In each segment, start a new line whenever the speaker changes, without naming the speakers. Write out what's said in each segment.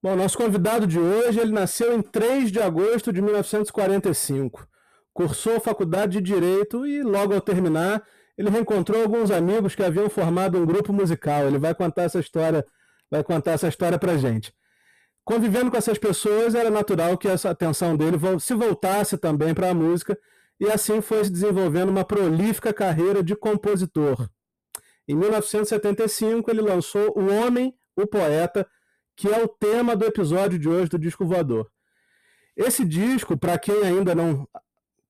Bom, nosso convidado de hoje, ele nasceu em 3 de agosto de 1945. Cursou a faculdade de Direito e, logo ao terminar, ele reencontrou alguns amigos que haviam formado um grupo musical. Ele vai contar essa história, vai contar essa história pra gente. Convivendo com essas pessoas, era natural que essa atenção dele se voltasse também para a música, e assim foi se desenvolvendo uma prolífica carreira de compositor. Em 1975, ele lançou O Homem, o Poeta, que é o tema do episódio de hoje do Disco Voador. Esse disco, para quem ainda não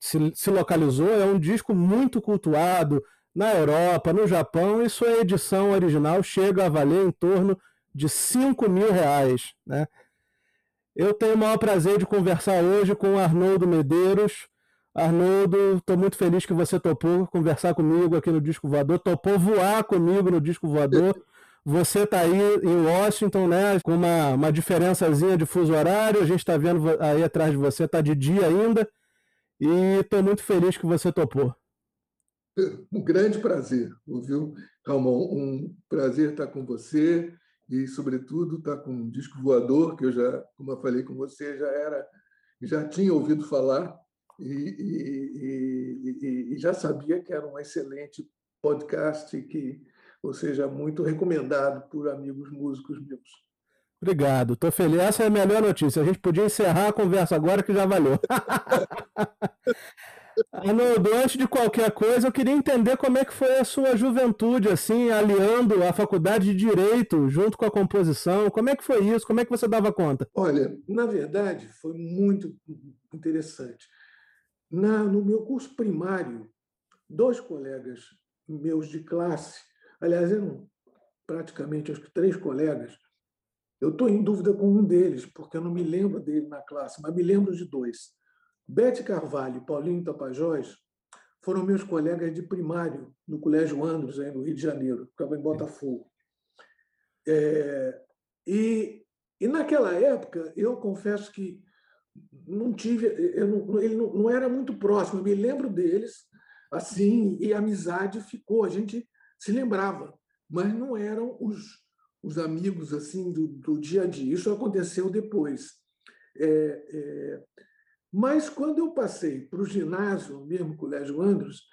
se, se, localizou, é um disco muito cultuado na Europa, no Japão, e sua edição original chega a valer em torno de 5 mil reais. Né? Eu tenho o maior prazer de conversar hoje com o Arnoldo Medeiros. Arnoldo, estou muito feliz que você topou conversar comigo aqui no Disco Voador, topou voar comigo no Disco Voador. Você está aí em Washington, né? Com uma, uma diferençazinha de fuso horário. A gente está vendo aí atrás de você, está de dia ainda. E estou muito feliz que você topou.
Um grande prazer, viu, Ramon? Um prazer estar com você e, sobretudo, estar com um disco voador, que eu já, como eu falei com você, já era, já tinha ouvido falar e, e, e, e já sabia que era um excelente podcast que ou seja, muito recomendado por amigos músicos meus.
Obrigado, estou feliz. Essa é a melhor notícia. A gente podia encerrar a conversa agora que já valeu. Arnoldo, antes de qualquer coisa, eu queria entender como é que foi a sua juventude, assim, aliando a faculdade de Direito junto com a composição. Como é que foi isso? Como é que você dava conta?
Olha, na verdade, foi muito interessante. Na, no meu curso primário, dois colegas meus de classe Aliás, eram praticamente acho que três colegas. Eu estou em dúvida com um deles, porque eu não me lembro dele na classe, mas me lembro de dois. Bete Carvalho e Paulinho Tapajós foram meus colegas de primário no Colégio Andros, aí no Rio de Janeiro, ficava em Botafogo. É, e, e naquela época, eu confesso que não tive, eu não, ele não, não era muito próximo, eu me lembro deles, assim, e a amizade ficou. A gente se lembrava, mas não eram os, os amigos assim do, do dia a dia. Isso aconteceu depois. É, é, mas quando eu passei para o ginásio, mesmo Colégio Andros,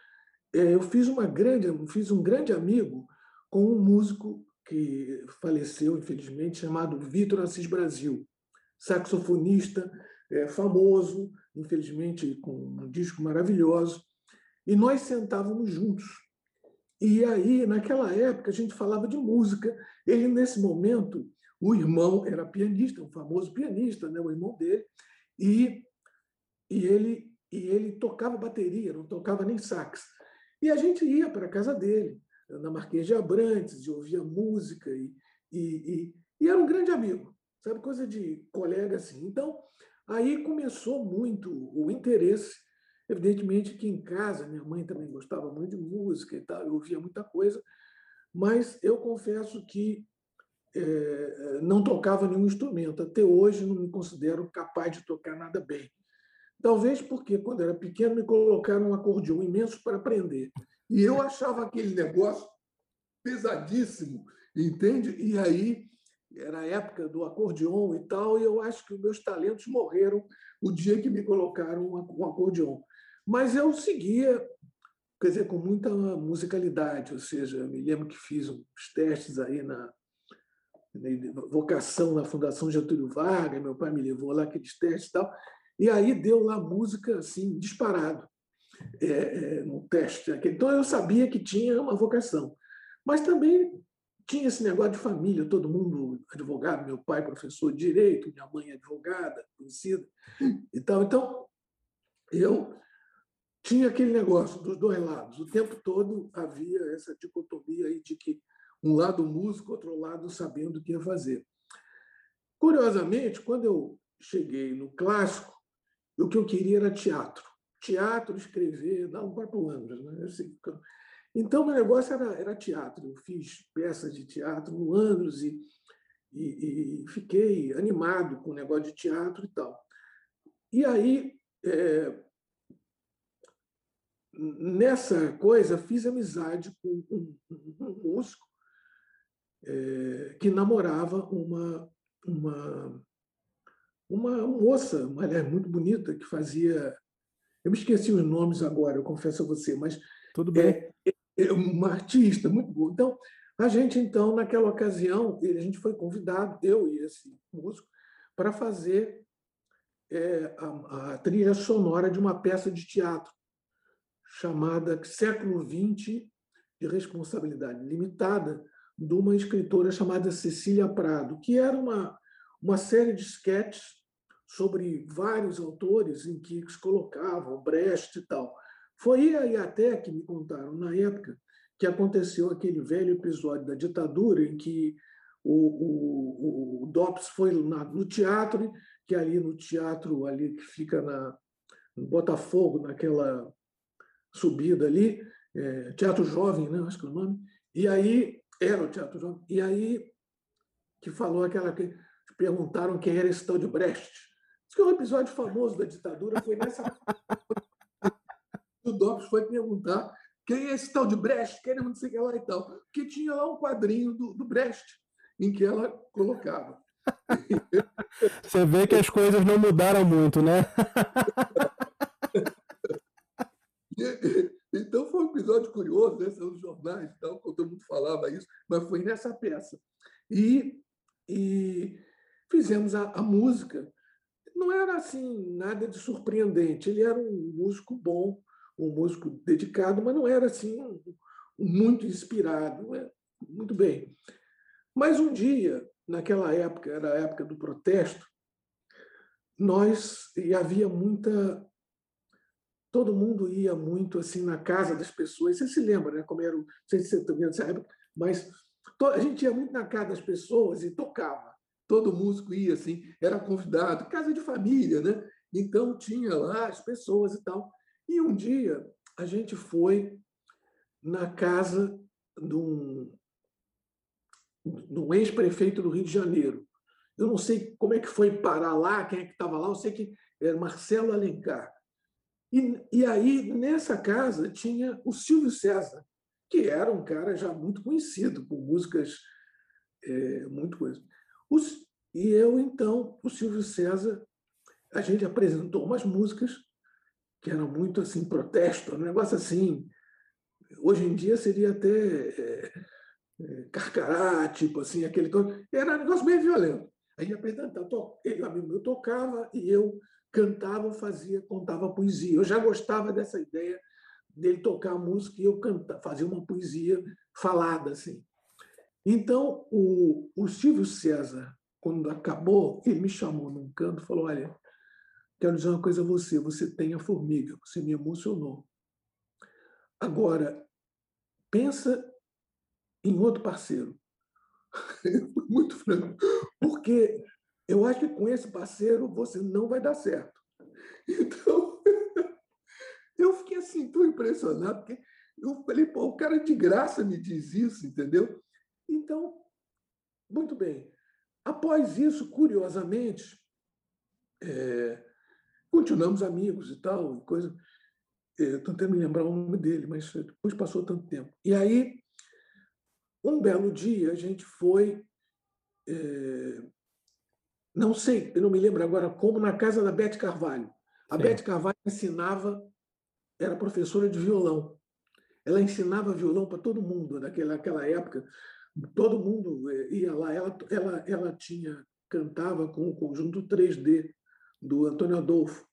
é, eu fiz uma grande, fiz um grande amigo com um músico que faleceu, infelizmente, chamado Vitor Assis Brasil, saxofonista é, famoso, infelizmente com um disco maravilhoso, e nós sentávamos juntos e aí, naquela época, a gente falava de música. Ele, nesse momento, o irmão era pianista, um famoso pianista, né, o irmão dele, e, e, ele, e ele tocava bateria, não tocava nem sax. E a gente ia para a casa dele, na Marquês de Abrantes, e ouvia música, e, e, e, e era um grande amigo, sabe? Coisa de colega assim. Então, aí começou muito o interesse Evidentemente que em casa, minha mãe também gostava muito de música e tal, eu ouvia muita coisa, mas eu confesso que é, não tocava nenhum instrumento. Até hoje não me considero capaz de tocar nada bem. Talvez porque, quando era pequeno, me colocaram um acordeão imenso para aprender. E eu achava aquele negócio pesadíssimo, entende? E aí era a época do acordeon e tal, e eu acho que os meus talentos morreram o dia que me colocaram um acordeon. Mas eu seguia, quer dizer, com muita musicalidade, ou seja, eu me lembro que fiz uns testes aí na, na vocação na Fundação Getúlio Vargas, meu pai me levou lá aqueles testes e tal, e aí deu lá música assim, disparado, é, é, no teste. Então eu sabia que tinha uma vocação. Mas também tinha esse negócio de família, todo mundo advogado, meu pai professor de direito, minha mãe advogada, conhecida e tal. Então, eu tinha aquele negócio dos dois lados. O tempo todo havia essa dicotomia aí de que um lado músico, outro lado sabendo o que ia fazer. Curiosamente, quando eu cheguei no clássico, o que eu queria era teatro. Teatro, escrever, um quatro anos. Né? Então, meu negócio era, era teatro. Eu fiz peças de teatro no anos e, e, e, fiquei animado com o negócio de teatro e tal. E aí, é, nessa coisa, fiz amizade com um, um músico é, que namorava uma uma, uma moça, uma mulher muito bonita, que fazia. Eu me esqueci os nomes agora, eu confesso a você, mas.
Tudo bem.
É, é, é uma artista muito boa. Então, a gente, então, naquela ocasião, a gente foi convidado, eu e esse músico, para fazer é, a, a, trilha sonora de uma peça de teatro chamada Século XX de Responsabilidade Limitada, de uma escritora chamada Cecília Prado, que era uma, uma série de sketches sobre vários autores em que se colocavam Brecht e tal. Foi aí até que me contaram, na época, que aconteceu aquele velho episódio da ditadura em que o, o, o DOPS foi na, no teatro, que ali no teatro ali que fica na, no Botafogo, naquela subida ali, é, Teatro Jovem, né? acho que é o nome, e aí era o Teatro Jovem, e aí que falou aquela que perguntaram quem era esse tal de Brecht. Isso que é um episódio famoso da ditadura, foi nessa o DOPS foi perguntar quem é esse tal de Brecht, quem não sei o que lá e tal, porque tinha lá um quadrinho do, do Brecht em que ela colocava.
Você vê que as coisas não mudaram muito, né?
Então foi um episódio curioso, né? São os jornais e tal, todo mundo falava isso, mas foi nessa peça. E, e fizemos a, a, música. Não era assim nada de surpreendente. Ele era um músico bom, um músico dedicado, mas não era assim muito inspirado. Né? Muito bem. Mas um dia, naquela época, era a época do protesto, nós e havia muita todo mundo ia muito assim na casa das pessoas. Você se lembra, né? Como era, não sei se você também nessa época, mas a gente ia muito na casa das pessoas e tocava. Todo músico ia assim, era convidado, casa de família, né? Então tinha lá as pessoas e tal. E um dia a gente foi na casa de um, de um ex-prefeito do Rio de Janeiro. Eu não sei como é que foi parar lá, quem é que estava lá, eu sei que era Marcelo Alencar. E, e aí, nessa casa, tinha o Silvio César, que era um cara já muito conhecido, com músicas é, muito coisas. Os, e eu, então, o Silvio César, a gente apresentou umas músicas que eram muito assim, protesto, um negócio assim. Hoje em dia seria até é, é, carcará, tipo assim, aquele. Era um negócio meio violento. Aí apresentava, ele, amigo meu, tocava e eu cantava, fazia, contava poesia. Eu já gostava dessa ideia dele tocar música e eu cantava, fazia uma poesia falada assim. Então, o, o Silvio César, quando acabou, ele me chamou num canto e falou: Olha, quero dizer uma coisa a você, você tem a formiga, você me emocionou. Agora, pensa em outro parceiro. Muito franco. Porque eu acho que com esse parceiro você não vai dar certo. Então, eu fiquei assim tão impressionado, porque eu falei, pô, o cara de graça me diz isso, entendeu? Então, muito bem. Após isso, curiosamente, é, continuamos amigos e tal, coisa. Estou tentando me lembrar o nome dele, mas depois passou tanto tempo. E aí, um belo dia, a gente foi é, não sei, eu não me lembro agora como, na casa da Bete Carvalho. A Bete Carvalho ensinava, era professora de violão. Ela ensinava violão para todo mundo naquela, naquela época. Todo mundo eh, ia lá. Ela, ela, ela tinha cantava com o conjunto 3D do Antônio Adolfo.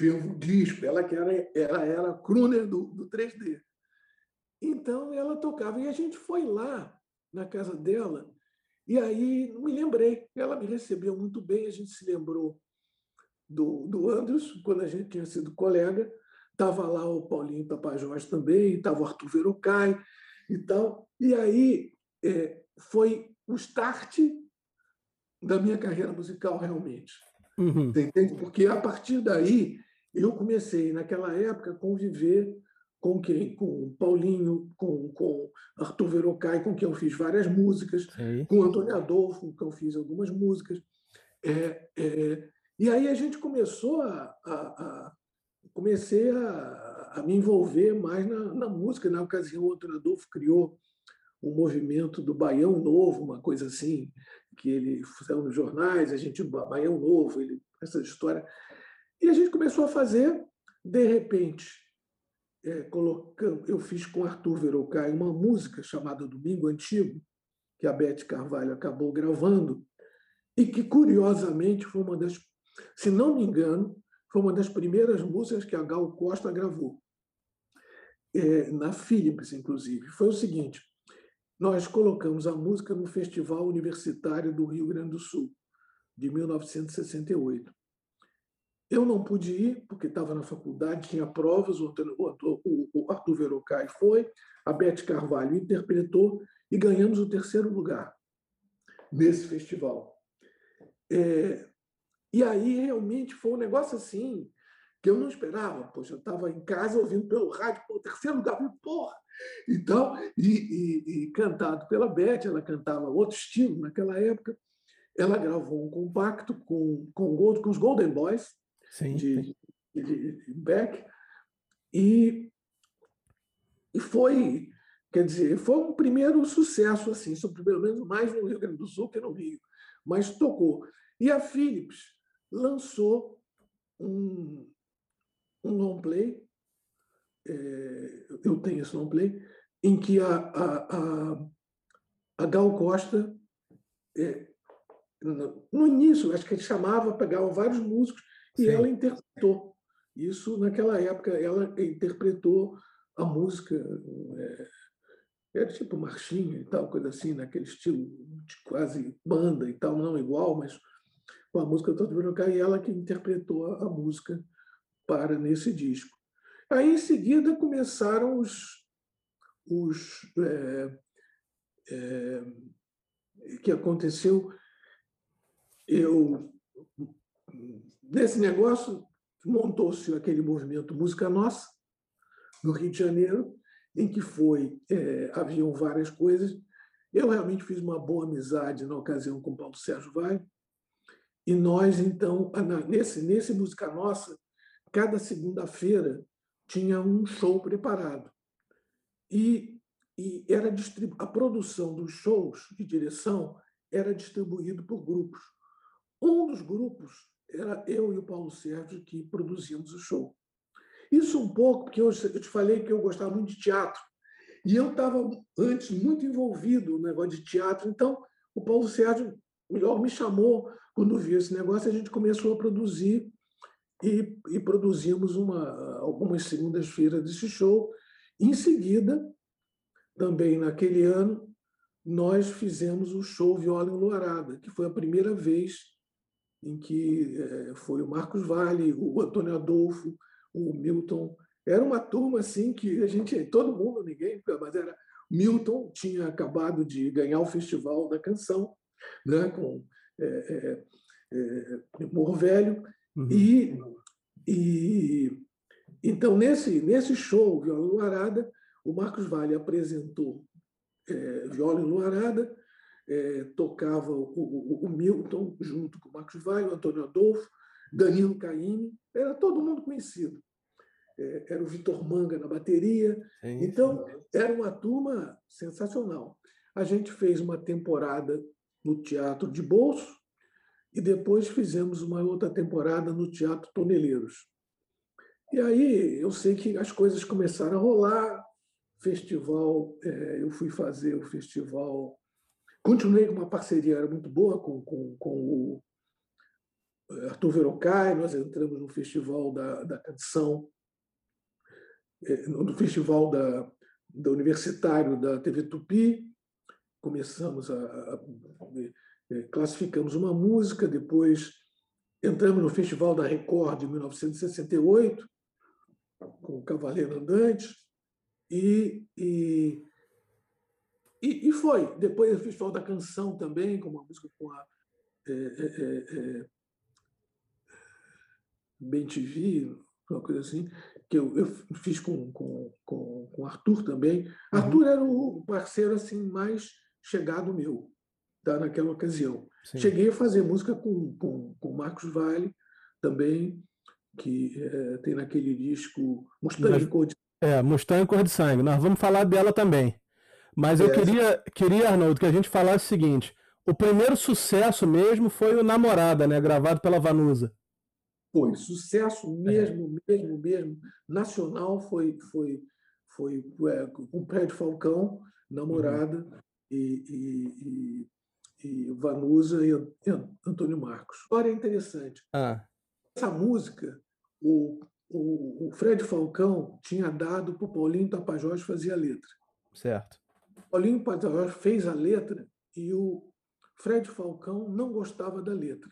Um disco, ela que era, ela era crooner do, do 3D. Então ela tocava e a gente foi lá na casa dela e aí me lembrei, ela me recebeu muito bem, a gente se lembrou do, do Andros, quando a gente tinha sido colega, estava lá o Paulinho Tapajós também, estava o Arthur Verocai e tal. E aí é, foi o start da minha carreira musical, realmente. Uhum. Entende? Porque a partir daí eu comecei, naquela época, a conviver com quem? Com o Paulinho, com, com Arthur Verocai, com quem eu fiz várias músicas, Sim. com Antônio Adolfo, com quem eu fiz algumas músicas. É, é, e aí a gente começou a, a, a comecei a, a, me envolver mais na, na, música. Na ocasião, o Antônio Adolfo criou um movimento do Baião Novo, uma coisa assim, que ele saiu nos jornais, a gente, Baião Novo, ele, essa história. E a gente começou a fazer, de repente, é, colocando, eu fiz com Arthur Verocai uma música chamada Domingo Antigo, que a Beth Carvalho acabou gravando, e que, curiosamente, foi uma das, se não me engano, foi uma das primeiras músicas que a Gal Costa gravou, é, na Philips, inclusive. Foi o seguinte: nós colocamos a música no Festival Universitário do Rio Grande do Sul, de 1968. Eu não pude ir, porque estava na faculdade, tinha provas, o Arthur Verocai foi, a Beth Carvalho interpretou e ganhamos o terceiro lugar nesse festival. É, e aí realmente foi um negócio assim que eu não esperava. Poxa, eu estava em casa ouvindo pelo rádio, pô, terceiro lugar, porra! Então, e, e, e, cantado pela Beth, ela cantava outro estilo naquela época. Ela gravou um compacto com, com, com os Golden Boys sim, de. De, de Beck e, e foi, quer dizer, foi um primeiro sucesso assim, pelo menos mais no Rio Grande do Sul que no Rio, mas tocou. E a Philips lançou um, um long play, é, eu tenho esse long play, em que a, a, a, a Gal Costa, é, no, no, início, acho que ele chamava, pegavam vários músicos e Sim. ela interpretou. Isso, naquela época, ela interpretou a música. É, era tipo marchinha e tal, coisa assim, naquele estilo de quase banda e tal, não igual, mas com a música Todo Mundo e ela que interpretou a, a música para nesse disco. Aí, em seguida, começaram os. os é, é, que aconteceu. Eu, nesse negócio, montou-se aquele movimento Música Nossa, no Rio de Janeiro, em que foi é, haviam várias coisas. Eu realmente fiz uma boa amizade na ocasião com Paulo Sérgio Vale, e nós, então, nesse, nesse Música Nossa, cada segunda-feira tinha um show preparado. E, e era a produção dos shows de direção era distribuído por grupos. Um dos grupos era eu e o Paulo Sérgio que produzíamos o show. Isso um pouco, porque eu, eu te falei que eu gostava muito de teatro. E eu estava antes muito envolvido no negócio de teatro, então o Paulo Sérgio melhor me chamou quando viu esse negócio, a gente começou a produzir e, e produzimos uma, algumas segundas-feiras desse show. Em seguida, também naquele ano, nós fizemos o show Viola Enluarada, que foi a primeira vez em que é, foi o Marcos Vale, o Antônio Adolfo, o Milton. Era uma turma assim que a gente, todo mundo, ninguém, mas era. Milton tinha acabado de ganhar o Festival da Canção, né, com é, é, é, Morro Velho. Uhum. E, e então, nesse, nesse show, Viola Luarada, o Marcos Vale apresentou é, Viola Luarada, é, tocava o, o, o, Milton junto com o Marcos Vale, o Antônio Adolfo, Danilo Caime, era todo mundo conhecido. É, era o Vitor Manga na bateria. Sim, então, sim. era uma turma sensacional. A gente fez uma temporada no Teatro de Bolso e depois fizemos uma outra temporada no Teatro Toneleiros. E aí eu sei que as coisas começaram a rolar, festival, é, eu fui fazer o festival, continuei com uma parceria era muito boa com, com, com o é, Arthur Verocai, nós entramos no festival da, da canção, é, no festival da, da universitário da TV Tupi, começamos a, a, a é, classificamos uma música, depois entramos no Festival da Record de 1968 com o Cavaleiro Andante e, e, e, foi. Depois o Festival da Canção também, com uma música com a é, é, é, Bem TV, uma coisa assim, que eu, eu fiz com, com, com, com Arthur também. Uhum. Arthur era o parceiro assim mais chegado meu, tá, naquela ocasião. Sim. Cheguei a fazer música com, com, com Marcos Vale também, que é, tem naquele disco Mustang Nós, Cor de
É, Mustang Cor de Sangue. Nós vamos falar dela também. Mas eu é, queria, queria, Arnoldo, que a gente falasse o seguinte: o primeiro sucesso mesmo foi o Namorada, né? Gravado pela Vanusa.
Foi, sucesso mesmo, é. mesmo, mesmo. Nacional foi, foi, foi é, com o de Falcão, Namorada, uhum. e, e, e, e, Vanusa e Antônio Marcos. História interessante.
Ah.
Essa música, o, o, o Fred Falcão tinha dado para o Paulinho Tapajós fazer a letra.
Certo.
Paulinho Tapajós fez a letra e o Fred Falcão não gostava da letra.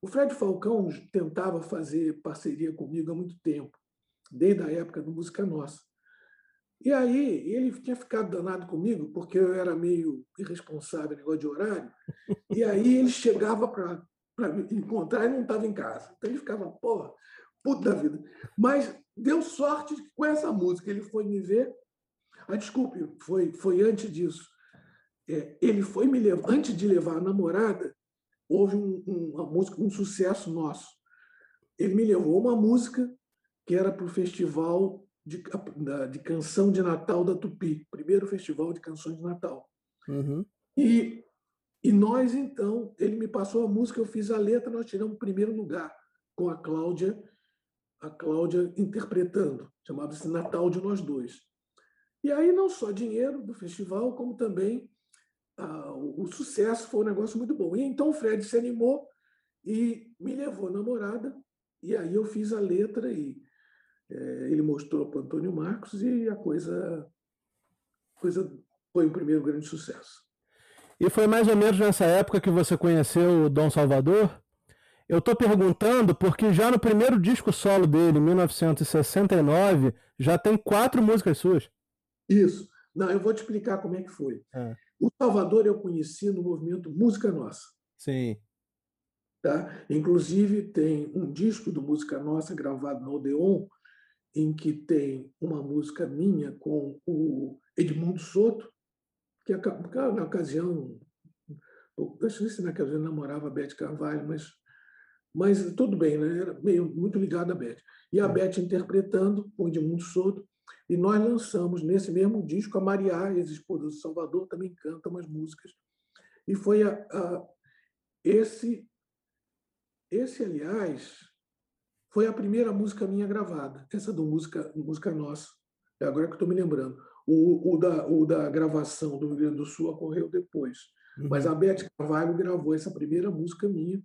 O Fred Falcão tentava fazer parceria comigo há muito tempo, desde a época do Música Nossa. E aí ele tinha ficado danado comigo, porque eu era meio irresponsável, negócio de horário, e aí ele chegava para me encontrar e não estava em casa. Então ele ficava, porra, puta da vida. Mas deu sorte com essa música ele foi me ver. Ah, desculpe, foi, foi antes disso. É, ele foi me levar, antes de levar a namorada, houve um, um, uma música, um sucesso nosso. Ele me levou uma música que era para o festival de, de canção de Natal da Tupi, primeiro festival de canções de Natal.
Uhum.
E, e nós, então, ele me passou a música, eu fiz a letra, nós tiramos o primeiro lugar com a Cláudia, a Cláudia interpretando, chamava-se Natal de Nós Dois. E aí não só dinheiro do festival, como também ah, o, sucesso foi um negócio muito bom. E então o Fred se animou e me levou namorada, e aí eu fiz a letra e é, ele mostrou para o Antônio Marcos e a coisa, coisa foi o primeiro grande sucesso.
E foi mais ou menos nessa época que você conheceu o Dom Salvador? Eu estou perguntando porque já no primeiro disco solo dele, em 1969, já tem quatro músicas suas.
Isso. Não, eu vou te explicar como é que foi.
É.
O Salvador eu conheci no movimento Música Nossa.
Sim.
Tá? Inclusive, tem um disco do Música Nossa gravado no Odeon, em que tem uma música minha com o Edmundo Soto, que na ocasião, eu não sei se ocasião namorava a Beth Carvalho, mas, mas tudo bem, né? era meio, muito ligado à Beth. E a Beth interpretando o Edmundo Soto, e nós lançamos nesse mesmo disco a Maria, ex-esposa do Salvador, também canta umas músicas. E foi a, a, esse, esse, aliás, foi a primeira música minha gravada, essa do Música, música Nossa. É agora que estou me lembrando. O, o, da, o da gravação do Rio Grande do Sul ocorreu depois. Uhum. Mas a Beth Carvalho gravou essa primeira música minha,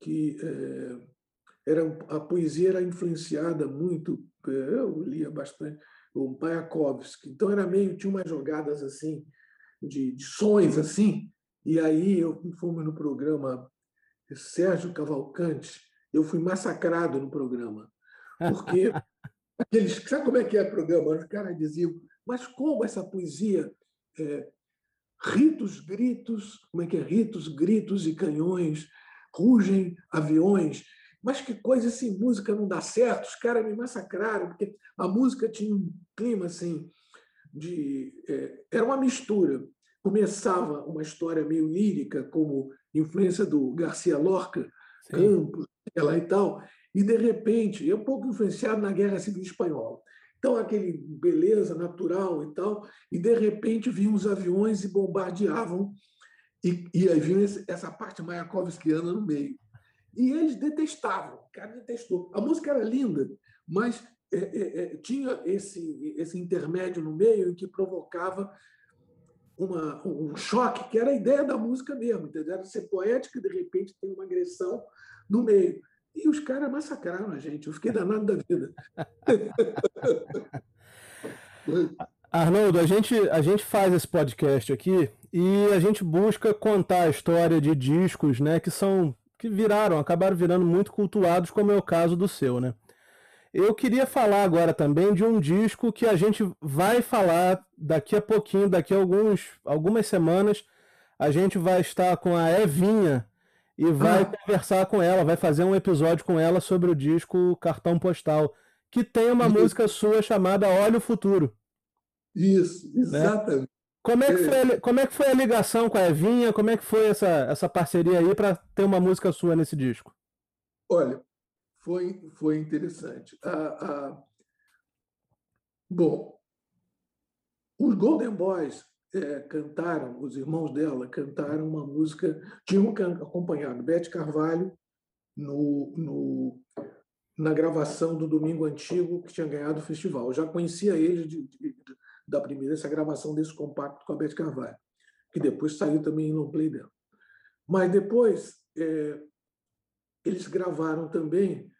que é, era a poesia era influenciada muito, eu lia bastante, o Mayakovsky, então era meio, tinha umas jogadas assim, de, de sons assim, e aí eu fomos no programa Sérgio Cavalcante, eu fui massacrado no programa, porque aqueles, sabe como é que é o programa? Os caras diziam, mas como essa poesia é, ritos, gritos, como é que é? Ritos, gritos e canhões, rugem aviões, mas que coisa assim, música não dá certo, os caras me massacraram, porque a música tinha um clima assim de. É, era uma mistura. Começava uma história meio lírica, como influência do Garcia Lorca, Sim. Campos, lá e tal, e de repente, eu um pouco influenciado na Guerra Civil Espanhola. Então, aquele beleza natural e tal, e de repente vinham os aviões e bombardeavam, e, e aí vinha essa parte mayakovskiana no meio. E eles detestavam, o cara detestou. A música era linda, mas é, é, é, tinha esse, esse intermédio no meio que provocava uma, um choque, que era a ideia da música mesmo, entendeu? Era ser poética e, de repente, tem uma agressão no meio. E os caras massacraram a gente. Eu fiquei danado da vida.
Arnoldo, a gente, a gente faz esse podcast aqui e a gente busca contar a história de discos né, que são que viraram, acabaram virando muito cultuados, como é o caso do seu, né? Eu queria falar agora também de um disco que a gente vai falar daqui a pouquinho, daqui a alguns, algumas semanas, a gente vai estar com a Evinha e vai ah. conversar com ela, vai fazer um episódio com ela sobre o disco Cartão Postal, que tem uma Isso. música sua chamada Olha o Futuro.
Isso, né? exatamente. Né?
Como é, que foi a, como é que foi a ligação com a Evinha? Como é que foi essa, essa parceria aí para ter uma música sua nesse disco?
Olha, foi, foi interessante. Ah, ah, bom, os Golden Boys é, cantaram, os irmãos dela cantaram uma música, tinham acompanhado Bete Carvalho no, no, na gravação do Domingo Antigo, que tinha ganhado o festival. Eu já conhecia eles de, de, da primeira, essa gravação desse compacto com a Bete Carvalho, que depois saiu também no play dela. Mas depois, é, eles gravaram também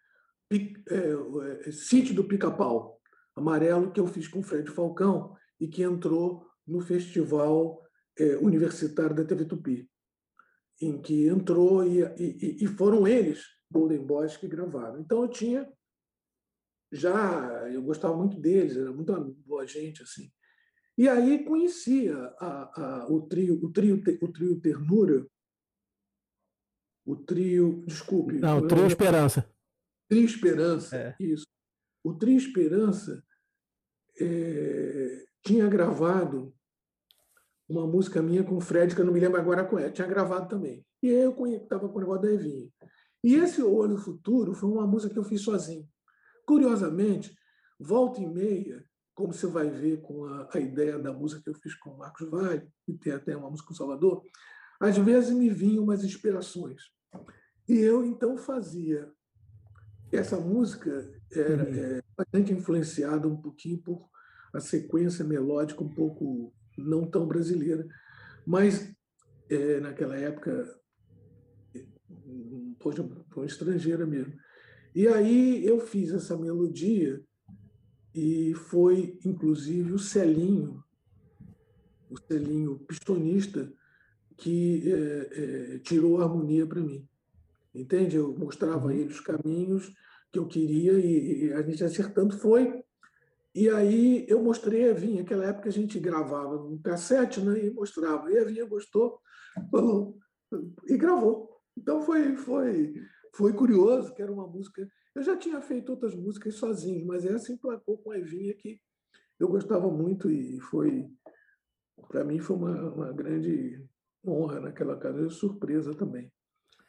é, é, Sítio do Pica-Pau, Amarelo, que eu fiz com o Fred Falcão e que entrou no Festival é, Universitário da TV Tupi, em que entrou e, e, e foram eles, Golden Boys, que gravaram. Então eu tinha já, eu gostava muito deles, era muito boa gente assim. E aí conhecia a, a, o trio, o trio, o trio Ternura, o trio, desculpe.
Não, o trio Esperança.
Trio Esperança, é. isso. O Trio Esperança é, tinha gravado uma música minha com o Fred, que eu não me lembro agora qual é, tinha gravado também. E aí eu estava com o negócio da Evinha. E esse Olho Futuro foi uma música que eu fiz sozinho. Curiosamente, volta e meia, como você vai ver com a, a ideia da música que eu fiz com o Marcos Vale, e tem até uma música com Salvador, às vezes me vinham umas inspirações. E eu então fazia. Essa música era uhum. é, bastante influenciada um pouquinho por a sequência melódica um pouco não tão brasileira, mas é, naquela época poxa, foi estrangeira mesmo. E aí eu fiz essa melodia e foi inclusive o Celinho, o Celinho pistonista, que é, é, tirou a harmonia para mim. Entende? Eu mostrava a uhum. ele os caminhos que eu queria e, e, a gente acertando foi. E aí eu mostrei a Evinha, naquela época a gente gravava no cassete né, e mostrava. E a Evinha gostou falou, e gravou. Então foi, foi, foi curioso, que era uma música. Eu já tinha feito outras músicas sozinho, mas essa emplacou com a Evinha que eu gostava muito e foi, para mim, foi uma, uma grande honra naquela casa, surpresa também.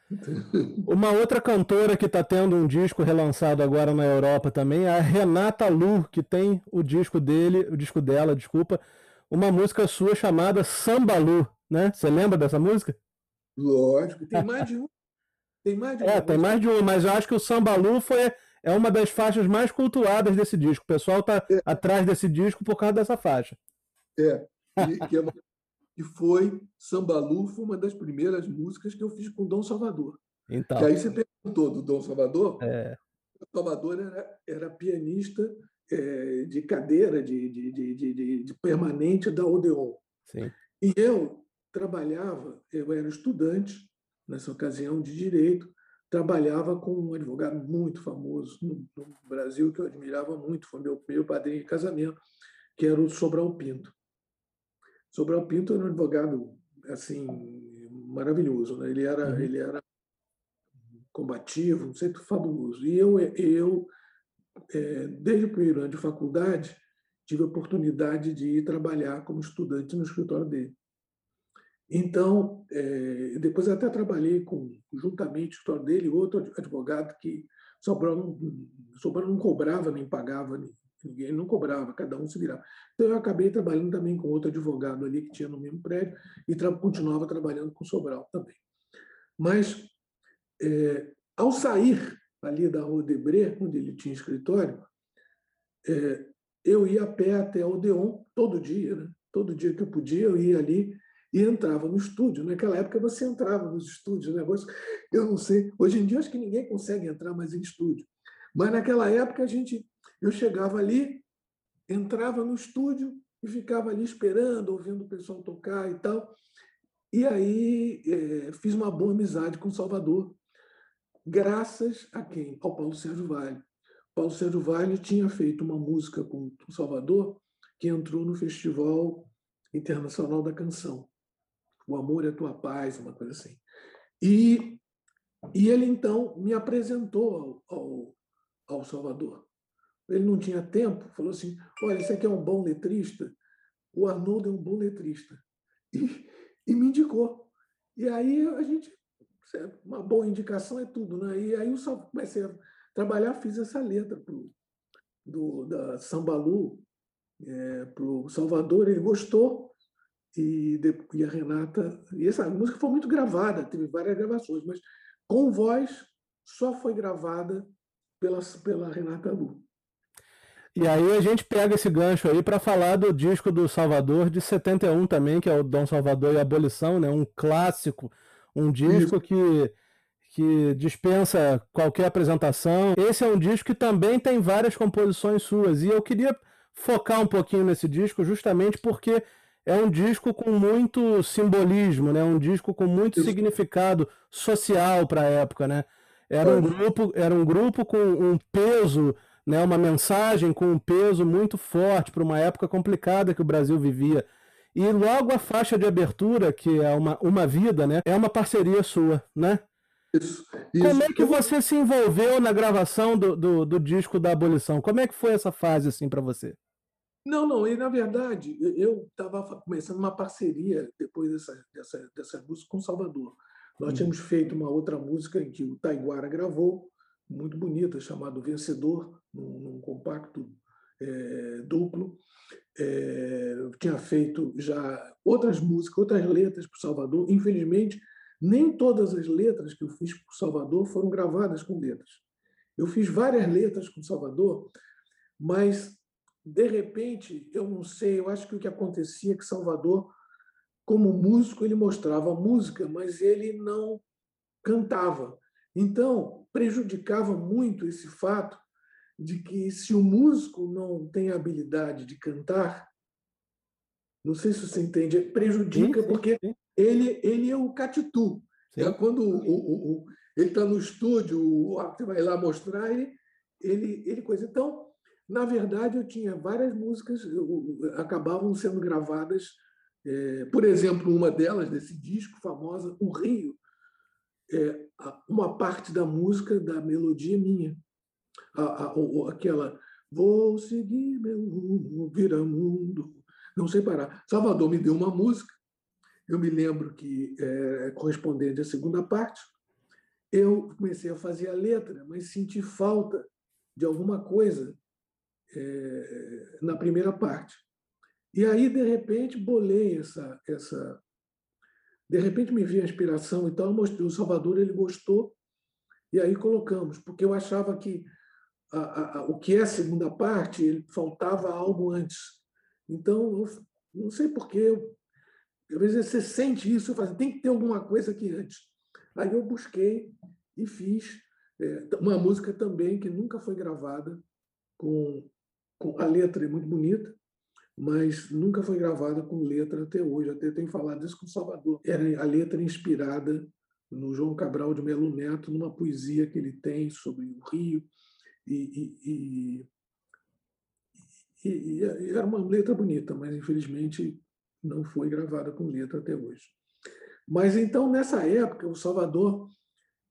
Uma outra cantora que está tendo um disco relançado agora na Europa também é a Renata Lu, que tem o disco dele, o disco dela, desculpa, uma música sua chamada Sambalu, né? Você lembra dessa música?
Lógico, tem mais de um. Tem mais de
um. É, tem mais de um, mas eu acho que o Sambalu foi é uma das faixas mais cultuadas desse disco. O pessoal está é. atrás desse disco por causa dessa faixa.
É, e, que é uma que foi Sambalu, foi uma das primeiras músicas que eu fiz com Dom Salvador. Então. Que aí você perguntou do Dom Salvador. É. O Salvador era, era pianista é, de cadeira, de, de, de, de, de permanente da Odeon.
Sim.
E eu trabalhava, eu era estudante, nessa ocasião, de direito, trabalhava com um advogado muito famoso no, no Brasil, que eu admirava muito, foi meu, meu padrinho de casamento, que era o Sobral Pinto. Sobral Pinto era um advogado assim maravilhoso, né? ele era uhum. ele era combativo, um centro fabuloso. E eu eu é, desde o primeiro ano de faculdade tive a oportunidade de ir trabalhar como estudante no escritório dele. Então, é, depois até trabalhei com juntamente o escritório dele outro advogado que Sobral não, Sobral não cobrava nem pagava Ninguém não cobrava, cada um se virava. Então eu acabei trabalhando também com outro advogado ali que tinha no mesmo prédio e tra continuava trabalhando com Sobral também. Mas é, ao sair ali da Rua Debré, onde ele tinha escritório, é, eu ia a pé até o Odeon todo dia, né? Todo dia que eu podia, eu ia ali e entrava no estúdio. Naquela época você entrava nos estúdios, negócio, eu não sei. Hoje em dia acho que ninguém consegue entrar mais em estúdio. Mas naquela época a gente eu chegava ali, entrava no estúdio e ficava ali esperando, ouvindo o pessoal tocar e tal. E aí é, fiz uma boa amizade com Salvador, graças a quem? Ao Paulo Sérgio Vale. Paulo Sérgio Vale tinha feito uma música com Salvador que entrou no Festival Internacional da Canção. O Amor é a Tua Paz, uma coisa assim. E, e ele, então, me apresentou ao, ao, ao Salvador ele não tinha tempo, falou assim: olha, esse aqui é um bom letrista. O Arnoldo é um bom letrista. E, e me indicou. E aí a gente, uma boa indicação é tudo, né? E aí eu só comecei a trabalhar, fiz essa letra pro, do, da Sambalu é, para o Salvador, ele gostou. E, e a Renata. E essa música foi muito gravada, teve várias gravações, mas com voz só foi gravada pela, pela Renata Lu.
E aí a gente pega esse gancho aí para falar do disco do Salvador de 71 também, que é o Dom Salvador e a Abolição, né? Um clássico, um disco que que dispensa qualquer apresentação. Esse é um disco que também tem várias composições suas e eu queria focar um pouquinho nesse disco justamente porque é um disco com muito simbolismo, né? Um disco com muito Isso. significado social para a época, né? Era um grupo, era um grupo com um peso né, uma mensagem com um peso muito forte para uma época complicada que o Brasil vivia. E logo a faixa de abertura, que é uma, uma vida, né, é uma parceria sua, né? Isso, isso. Como é que você se envolveu na gravação do, do, do disco da abolição? Como é que foi essa fase assim para você?
Não, não, e na verdade eu estava começando uma parceria depois dessa, dessa, dessa música com Salvador. Nós hum. tínhamos feito uma outra música em que o Taiguara gravou, muito bonita, chamado Vencedor, num, num compacto é, duplo. É, tinha feito já outras músicas, outras letras para o Salvador. Infelizmente, nem todas as letras que eu fiz para o Salvador foram gravadas com letras. Eu fiz várias letras com o Salvador, mas, de repente, eu não sei, eu acho que o que acontecia é que Salvador, como músico, ele mostrava música, mas ele não cantava. Então, prejudicava muito esse fato de que se o músico não tem a habilidade de cantar, não sei se você entende, prejudica sim, porque sim. Ele, ele é o catitu. É quando o, o, o ele está no estúdio, o você vai lá mostrar, ele, ele, ele coisa. Então, na verdade, eu tinha várias músicas, eu, acabavam sendo gravadas. É, por exemplo, uma delas, desse disco famosa, O Rio, é, uma parte da música, da melodia minha. A, a, aquela Vou seguir meu rumo, vira mundo, não sei parar. Salvador me deu uma música, eu me lembro que é correspondente à segunda parte. Eu comecei a fazer a letra, mas senti falta de alguma coisa é, na primeira parte. E aí, de repente, bolei essa, essa, de repente me veio a inspiração e tal, mostrei. O Salvador ele gostou e aí colocamos, porque eu achava que a, a, o que é a segunda parte, ele faltava algo antes. Então, eu não sei porquê, às vezes você sente isso, falo, tem que ter alguma coisa aqui antes. Aí eu busquei e fiz é, uma música também que nunca foi gravada, com a letra é muito bonita, mas nunca foi gravada com letra até hoje. Até tenho falado isso com Salvador. Era a letra inspirada no João Cabral de Melo Neto, numa poesia que ele tem sobre o Rio. E, e, e, e, era uma letra bonita, mas infelizmente não foi gravada com letra até hoje. Mas então, nessa época, o Salvador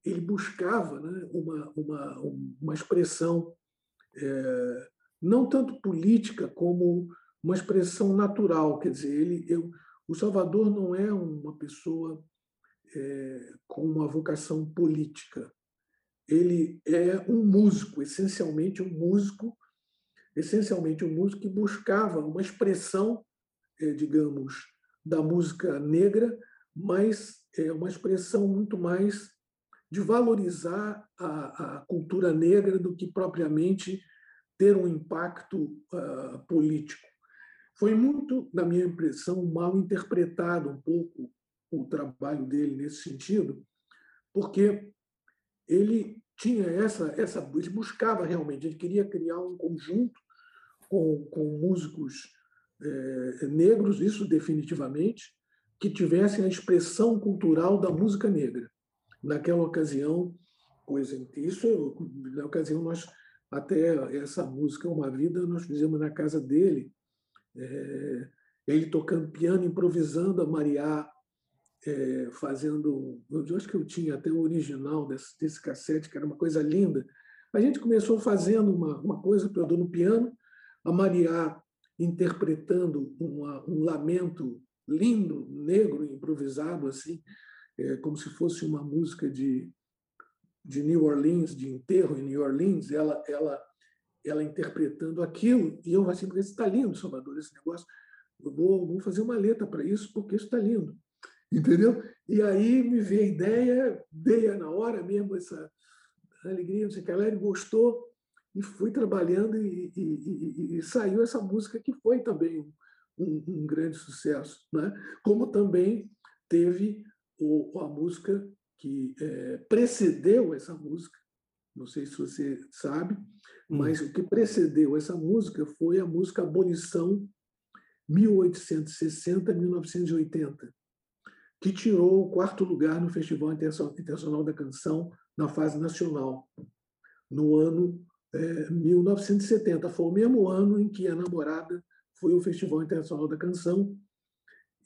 ele buscava né, uma, uma, uma expressão é, não tanto política como uma expressão natural, quer dizer, ele, eu, o Salvador não é uma pessoa é, com uma vocação política. Ele é um músico, essencialmente um músico, essencialmente um músico que buscava uma expressão, é, digamos, da música negra, mas é uma expressão muito mais de valorizar a, a cultura negra do que propriamente ter um impacto uh, político. Foi muito, na minha impressão, mal interpretado um pouco o trabalho dele nesse sentido, porque ele tinha essa, essa ele buscava realmente, ele queria criar um conjunto com, com músicos é, negros, isso definitivamente, que tivessem a expressão cultural da música negra. Naquela ocasião, coisa isso na ocasião nós até essa música Uma Vida nós fizemos na casa dele é, ele tocando piano, improvisando, a Mariá é, fazendo. Eu acho que eu tinha até o original desse, desse cassete, que era uma coisa linda. A gente começou fazendo uma, uma coisa para eu no piano, a Mariá interpretando uma, um lamento lindo, negro, improvisado, assim, é, como se fosse uma música de, de New Orleans, de enterro em New Orleans. Ela, ela ela interpretando aquilo, e eu assim, está lindo, Salvador, esse negócio. vou, vou fazer uma letra para isso, porque isso está lindo. Entendeu? E aí me veio a ideia, dei na hora mesmo essa alegria, não sei o que, ele gostou, e fui trabalhando e, e, e, e, saiu essa música que foi também um, um grande sucesso, né? como também teve o, a música que é, precedeu essa música, não sei se você sabe, hum. mas o que precedeu essa música foi a música Abolição 1860-1980, que tirou o quarto lugar no Festival Internacional da Canção na fase nacional, no ano é, 1970. Foi o mesmo ano em que a namorada foi o Festival Internacional da Canção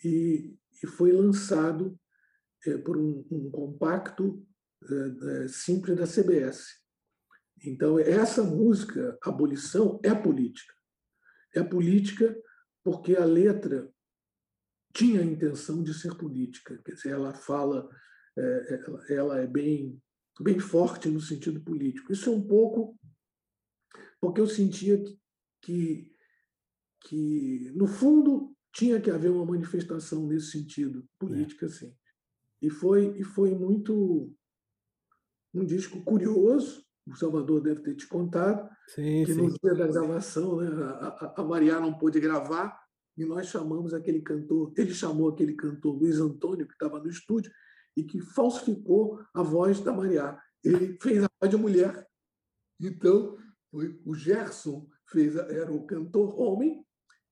e, e foi lançado por um, um compacto é, é simples da CBS. Então, essa música, Abolição, é política. É política porque a letra tinha a intenção de ser política. Quer dizer, ela fala, é, ela é bem, bem forte no sentido político. Isso é um pouco porque eu sentia que, que, no fundo, tinha que haver uma manifestação nesse sentido, política, é. sim. E foi, e foi muito um disco curioso, o Salvador deve ter te contado, sim, que sim. no dia da gravação né, a, a Maria não pôde gravar e nós chamamos aquele cantor, ele chamou aquele cantor Luiz Antônio, que estava no estúdio, e que falsificou a voz da Maria. Ele fez a voz de mulher. Então, o Gerson fez, era o cantor homem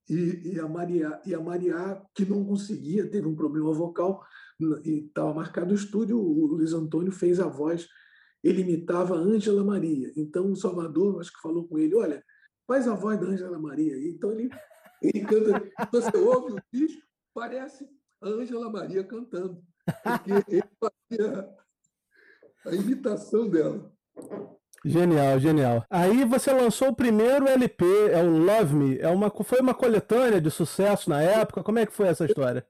e, e, a Maria e a Maria que não conseguia teve um problema vocal e estava marcado o estúdio o Luiz Antônio fez a voz ele imitava Ângela Maria então o Salvador acho que falou com ele olha faz a voz da Ângela Maria então ele ele canta você ouve o disco parece a Ângela Maria cantando porque ele fazia a imitação dela
Genial, genial. Aí você lançou o primeiro LP, é o Love Me. É uma, foi uma coletânea de sucesso na época. Como é que foi essa história?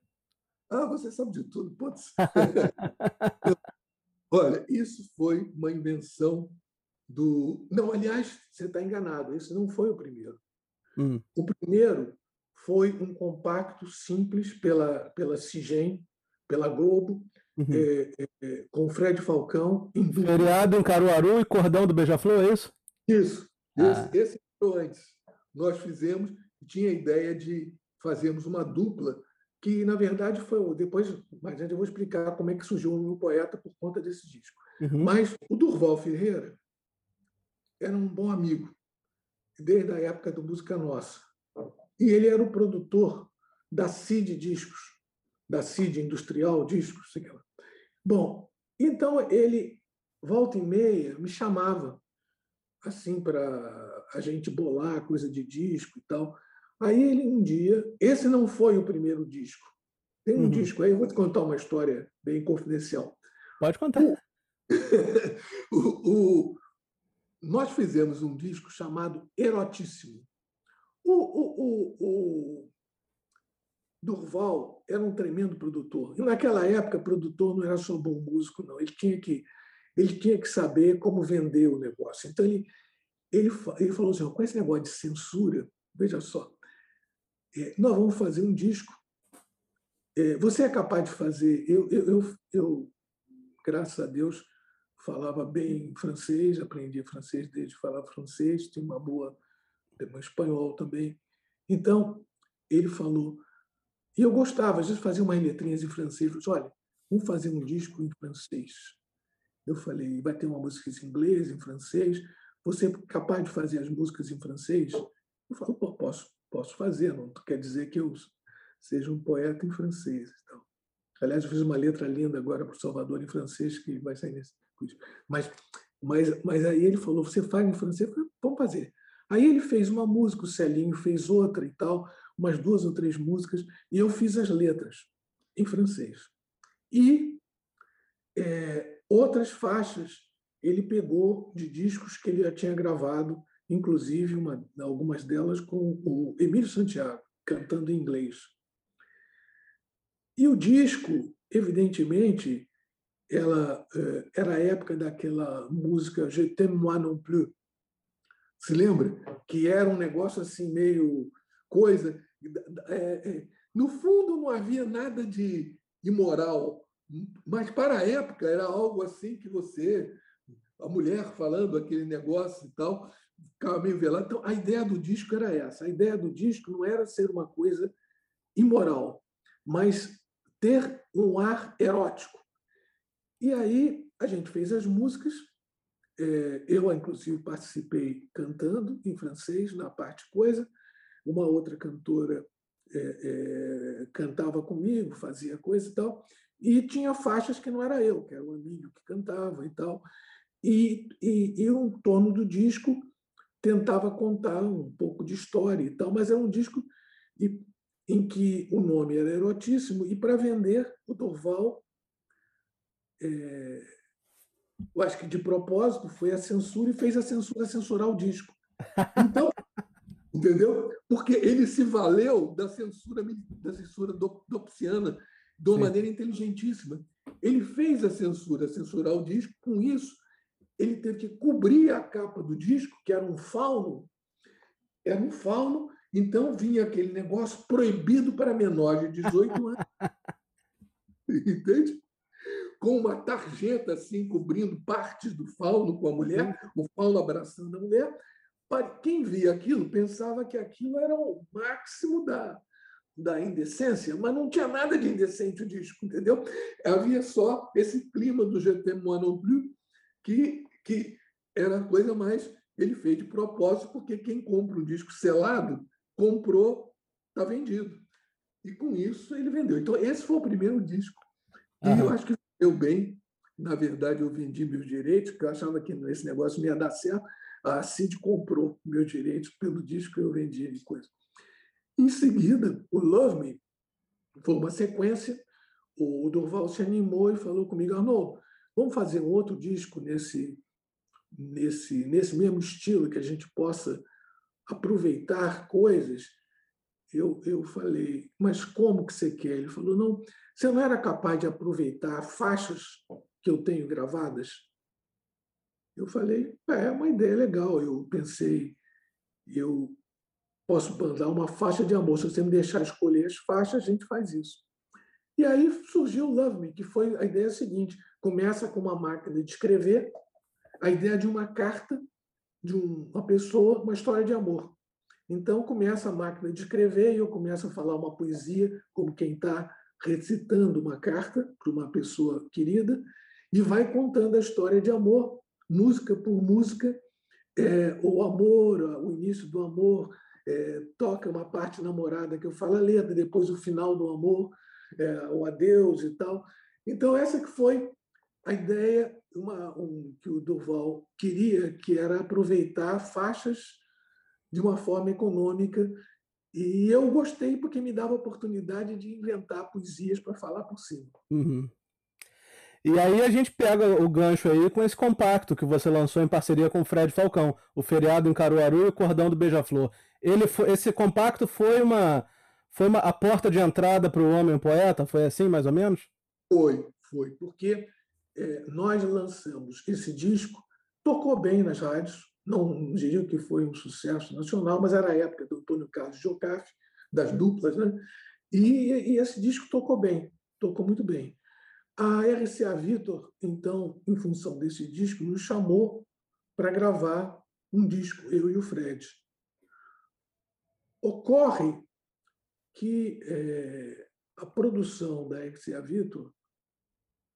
Ah, você sabe de tudo, putz. Olha, isso foi uma invenção do. Não, aliás, você está enganado. Esse não foi o primeiro. Hum. O primeiro foi um compacto simples pela, pela Cigem, pela Globo, Uhum. É, é, com Fred Falcão.
Em... Feriado em Caruaru e Cordão do Beija-Flor, é isso?
Isso. Ah. Esse, esse antes. Nós fizemos, tinha a ideia de fazermos uma dupla, que na verdade foi. Depois, mais eu vou explicar como é que surgiu o meu poeta por conta desse disco. Uhum. Mas o Durval Ferreira era um bom amigo, desde a época do Música Nossa. E ele era o produtor da CID Discos da CID Industrial Discos. Sei lá. Bom, então ele, volta e meia, me chamava assim para a gente bolar coisa de disco e tal. Aí ele um dia, esse não foi o primeiro disco. Tem um uhum. disco aí, eu vou te contar uma história bem confidencial.
Pode contar.
O, o, o, nós fizemos um disco chamado Erotíssimo. O, o, o, Durval era um tremendo produtor. E naquela época, produtor não era só bom músico, não. Ele tinha que, ele tinha que saber como vender o negócio. Então, ele, ele, ele falou assim: com esse negócio de censura, veja só, nós vamos fazer um disco. É, você é capaz de fazer. Eu, eu, eu, eu, graças a Deus, falava bem francês, aprendi francês desde falar francês, tinha uma boa. um espanhol também. Então, ele falou e eu gostava, às vezes fazia umas letrinhas em francês. Disse, olha, vamos fazer um disco em francês. Eu falei, vai ter uma música em inglês, em francês. Você é capaz de fazer as músicas em francês? Eu falo, posso, posso fazer. Não quer dizer que eu seja um poeta em francês. Então, aliás, eu fiz uma letra linda agora para o Salvador em francês que vai sair nesse. Mas, mas, mas aí ele falou, você faz em francês? Falei, vamos fazer. Aí ele fez uma música, o Celinho fez outra e tal umas duas ou três músicas, e eu fiz as letras em francês. E é, outras faixas ele pegou de discos que ele já tinha gravado, inclusive uma, algumas delas com o Emílio Santiago, cantando em inglês. E o disco, evidentemente, ela é, era a época daquela música Je t'aime moi non plus. Se lembra? Que era um negócio assim meio coisa. É, é, no fundo, não havia nada de imoral, mas para a época era algo assim que você, a mulher falando aquele negócio e tal, ficava velado. Então, a ideia do disco era essa. A ideia do disco não era ser uma coisa imoral, mas ter um ar erótico. E aí a gente fez as músicas. É, eu, inclusive, participei cantando em francês, na parte coisa. Uma outra cantora é, é, cantava comigo, fazia coisa e tal. E tinha faixas que não era eu, que era o amigo que cantava e tal. E, e, e o torno do disco tentava contar um pouco de história e tal, mas era um disco em que o nome era erotíssimo, e para vender, o Dorval, é, eu acho que de propósito, foi a censura e fez a censura censurar o disco. Então, entendeu? Porque ele se valeu da censura da censura dopsiana de uma maneira inteligentíssima. Ele fez a censura censurar o disco, com isso, ele teve que cobrir a capa do disco, que era um fauno, era um fauno então vinha aquele negócio proibido para menores de 18 anos. Entende? Com uma tarjeta assim, cobrindo partes do fauno com a mulher, o fauno abraçando a mulher. Quem via aquilo pensava que aquilo era o máximo da, da indecência, mas não tinha nada de indecente o disco, entendeu? Havia só esse clima do GT Moi non plus, que, que era a coisa mais. Ele fez de propósito, porque quem compra um disco selado comprou, está vendido. E com isso ele vendeu. Então, esse foi o primeiro disco. E eu acho que deu bem. Na verdade, eu vendi meus direitos, porque eu achava que esse negócio não ia dar certo. A Cid comprou meus direitos pelo disco que eu vendi e coisa. Em seguida, o Love Me foi uma sequência. O Dorval se animou e falou comigo: Arnold, vamos fazer um outro disco nesse, nesse, nesse mesmo estilo, que a gente possa aproveitar coisas, eu, eu falei, mas como que você quer? Ele falou, não, você não era capaz de aproveitar faixas que eu tenho gravadas? Eu falei, é, é uma ideia legal. Eu pensei, eu posso mandar uma faixa de amor. Se você me deixar escolher as faixas, a gente faz isso. E aí surgiu o Love Me, que foi a ideia seguinte: começa com uma máquina de escrever, a ideia de uma carta de uma pessoa uma história de amor. Então começa a máquina de escrever e eu começo a falar uma poesia como quem está recitando uma carta para uma pessoa querida e vai contando a história de amor, música por música, é, o amor, o início do amor, é, toca uma parte namorada que eu falo a letra, depois o final do amor, é, o adeus e tal. Então essa que foi a ideia uma, um, que o Durval queria, que era aproveitar faixas de uma forma econômica. E eu gostei porque me dava a oportunidade de inventar poesias para falar por cima.
Uhum. E aí a gente pega o gancho aí com esse compacto que você lançou em parceria com o Fred Falcão, o Feriado em Caruaru e o Cordão do Beija-Flor. Ele foi, esse compacto foi uma foi uma, a porta de entrada para o homem poeta, foi assim mais ou menos?
Foi, foi, porque é, nós lançamos esse disco, tocou bem nas rádios, não diria que foi um sucesso nacional, mas era a época do Antônio Carlos Jocafe, das duplas, né? E, e, esse disco tocou bem, tocou muito bem. A RCA Victor, então, em função desse disco, nos chamou para gravar um disco, eu e o Fred. Ocorre que é, a produção da RCA Victor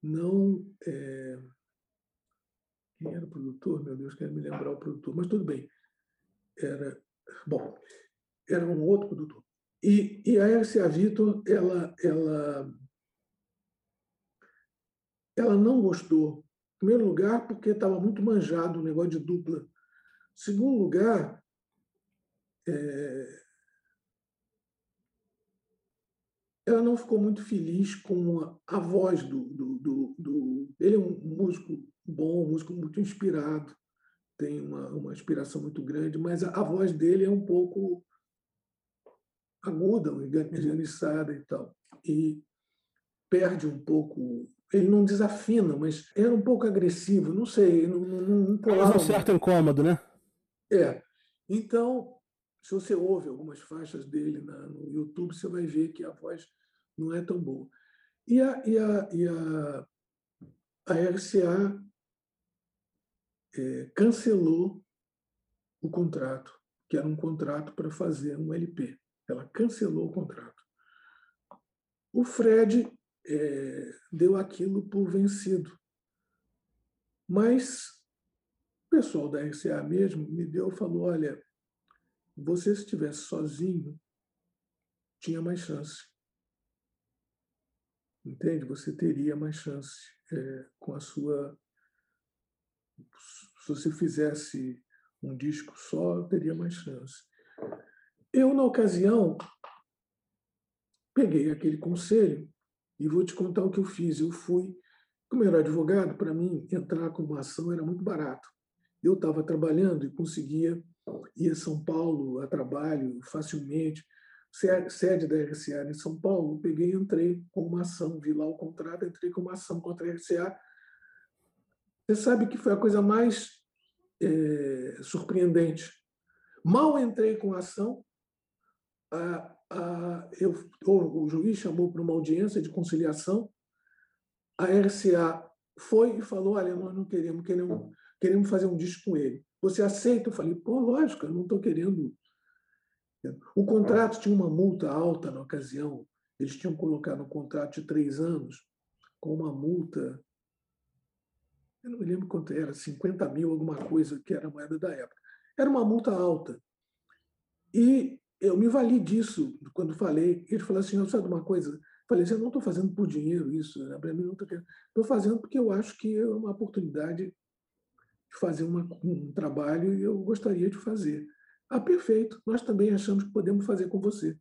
não. É... Quem era o produtor? Meu Deus, quero me lembrar o produtor, mas tudo bem. Era. Bom, era um outro produtor. E, e a RCA Vitor, ela, ela, ela não gostou. Em primeiro lugar, porque estava muito manjado o negócio de dupla. Em segundo lugar, é, ela não ficou muito feliz com a, a voz do, do, do, do, Ele é um músico bom, um músico muito inspirado, tem uma, uma inspiração muito grande, mas a, a voz dele é um pouco aguda, enganiçada e tal. E perde um pouco. Ele não desafina, mas era um pouco agressivo, não sei, não, não, não
colava. um certo incômodo, né?
É. Então, se você ouve algumas faixas dele na, no YouTube, você vai ver que a voz não é tão boa. E a, e a, e a, a RCA é, cancelou o contrato, que era um contrato para fazer um LP. Ela cancelou o contrato. O Fred é, deu aquilo por vencido. Mas o pessoal da RCA mesmo me deu, falou: olha, você se estivesse sozinho, tinha mais chance. Entende? Você teria mais chance é, com a sua. Se você fizesse um disco só, teria mais chance. Eu, na ocasião, peguei aquele conselho e vou te contar o que eu fiz. Eu fui, como era advogado, para mim, entrar com uma ação era muito barato. Eu estava trabalhando e conseguia ir a São Paulo a trabalho facilmente. Sede da RCA em São Paulo, peguei e entrei com uma ação, vi lá o contrato, entrei com uma ação contra a RCA. Você sabe que foi a coisa mais é, surpreendente. Mal entrei com a ação, a, a, eu, o juiz chamou para uma audiência de conciliação, a RCA foi e falou: Olha, nós não queremos, queremos, queremos fazer um disco com ele. Você aceita? Eu falei: Pô, lógico, eu não estou querendo. O contrato tinha uma multa alta na ocasião, eles tinham colocado um contrato de três anos, com uma multa, eu não me lembro quanto era, 50 mil, alguma coisa, que era a moeda da época. Era uma multa alta. E eu me vali disso quando falei. Ele falou assim: sabe uma coisa? Falei assim: eu não estou fazendo por dinheiro isso, né? para mim não estou Estou fazendo porque eu acho que é uma oportunidade de fazer uma, um trabalho e eu gostaria de fazer. Ah, perfeito, nós também achamos que podemos fazer com você.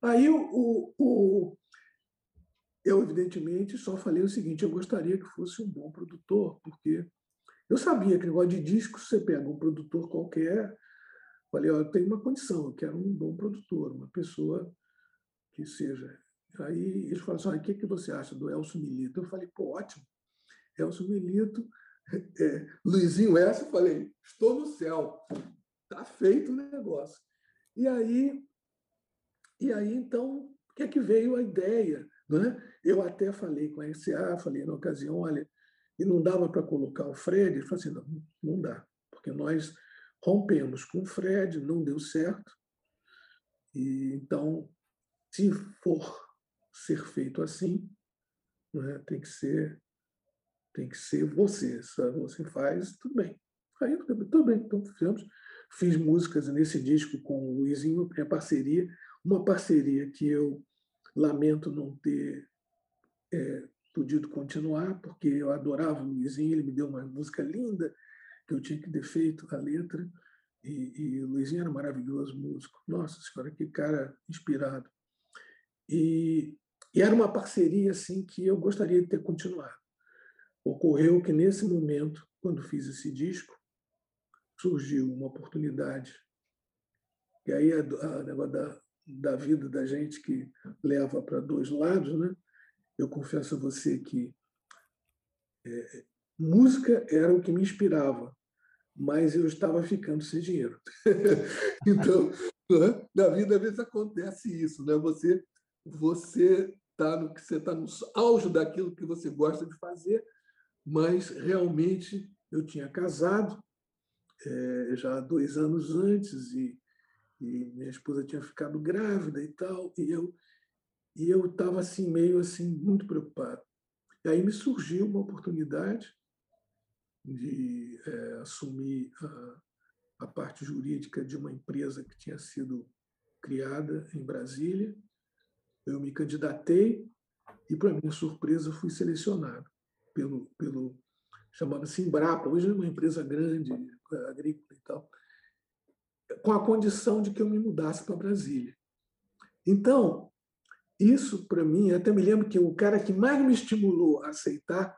Aí o, o, eu, evidentemente, só falei o seguinte: eu gostaria que fosse um bom produtor, porque eu sabia que negócio de disco, você pega um produtor qualquer, Falei, ó, eu tenho uma condição, eu quero um bom produtor, uma pessoa que seja. Aí eles falaram assim, o que, que você acha do Elcio Milito? Eu falei, pô, ótimo. Elcio Milito, é, Luizinho Essa, eu falei, estou no céu. Está feito o negócio. E aí, e aí então, o que é que veio a ideia? Né? Eu até falei com a RCA, falei na ocasião, olha, e não dava para colocar o Fred? Ele falou assim, não, não dá, porque nós rompemos com o Fred, não deu certo. E então, se for ser feito assim, né, tem que ser tem que ser você. Se você faz, tudo bem. Aí tudo bem, então fizemos. Fiz músicas nesse disco com o Luizinho, minha parceria, uma parceria que eu lamento não ter é, podido continuar, porque eu adorava o Luizinho, ele me deu uma música linda, que eu tinha que ter feito a letra. E, e o Luizinho era um maravilhoso músico. Nossa Senhora, que cara inspirado. E, e era uma parceria assim que eu gostaria de ter continuado. Ocorreu que, nesse momento, quando fiz esse disco, surgiu uma oportunidade. E aí o negócio da, da vida da gente que leva para dois lados. Né? Eu confesso a você que é, música era o que me inspirava mas eu estava ficando sem dinheiro. então, né? na vida às vezes acontece isso, né? Você você está no que você está no auge daquilo que você gosta de fazer, mas realmente eu tinha casado é, já dois anos antes e, e minha esposa tinha ficado grávida e tal e eu e eu estava assim meio assim muito preocupado. E aí me surgiu uma oportunidade de é, assumir a, a parte jurídica de uma empresa que tinha sido criada em Brasília. Eu me candidatei e, para minha surpresa, fui selecionado pelo, pelo chamava-se Embrapa, hoje é uma empresa grande, agrícola e tal, com a condição de que eu me mudasse para Brasília. Então, isso para mim, até me lembro que o cara que mais me estimulou a aceitar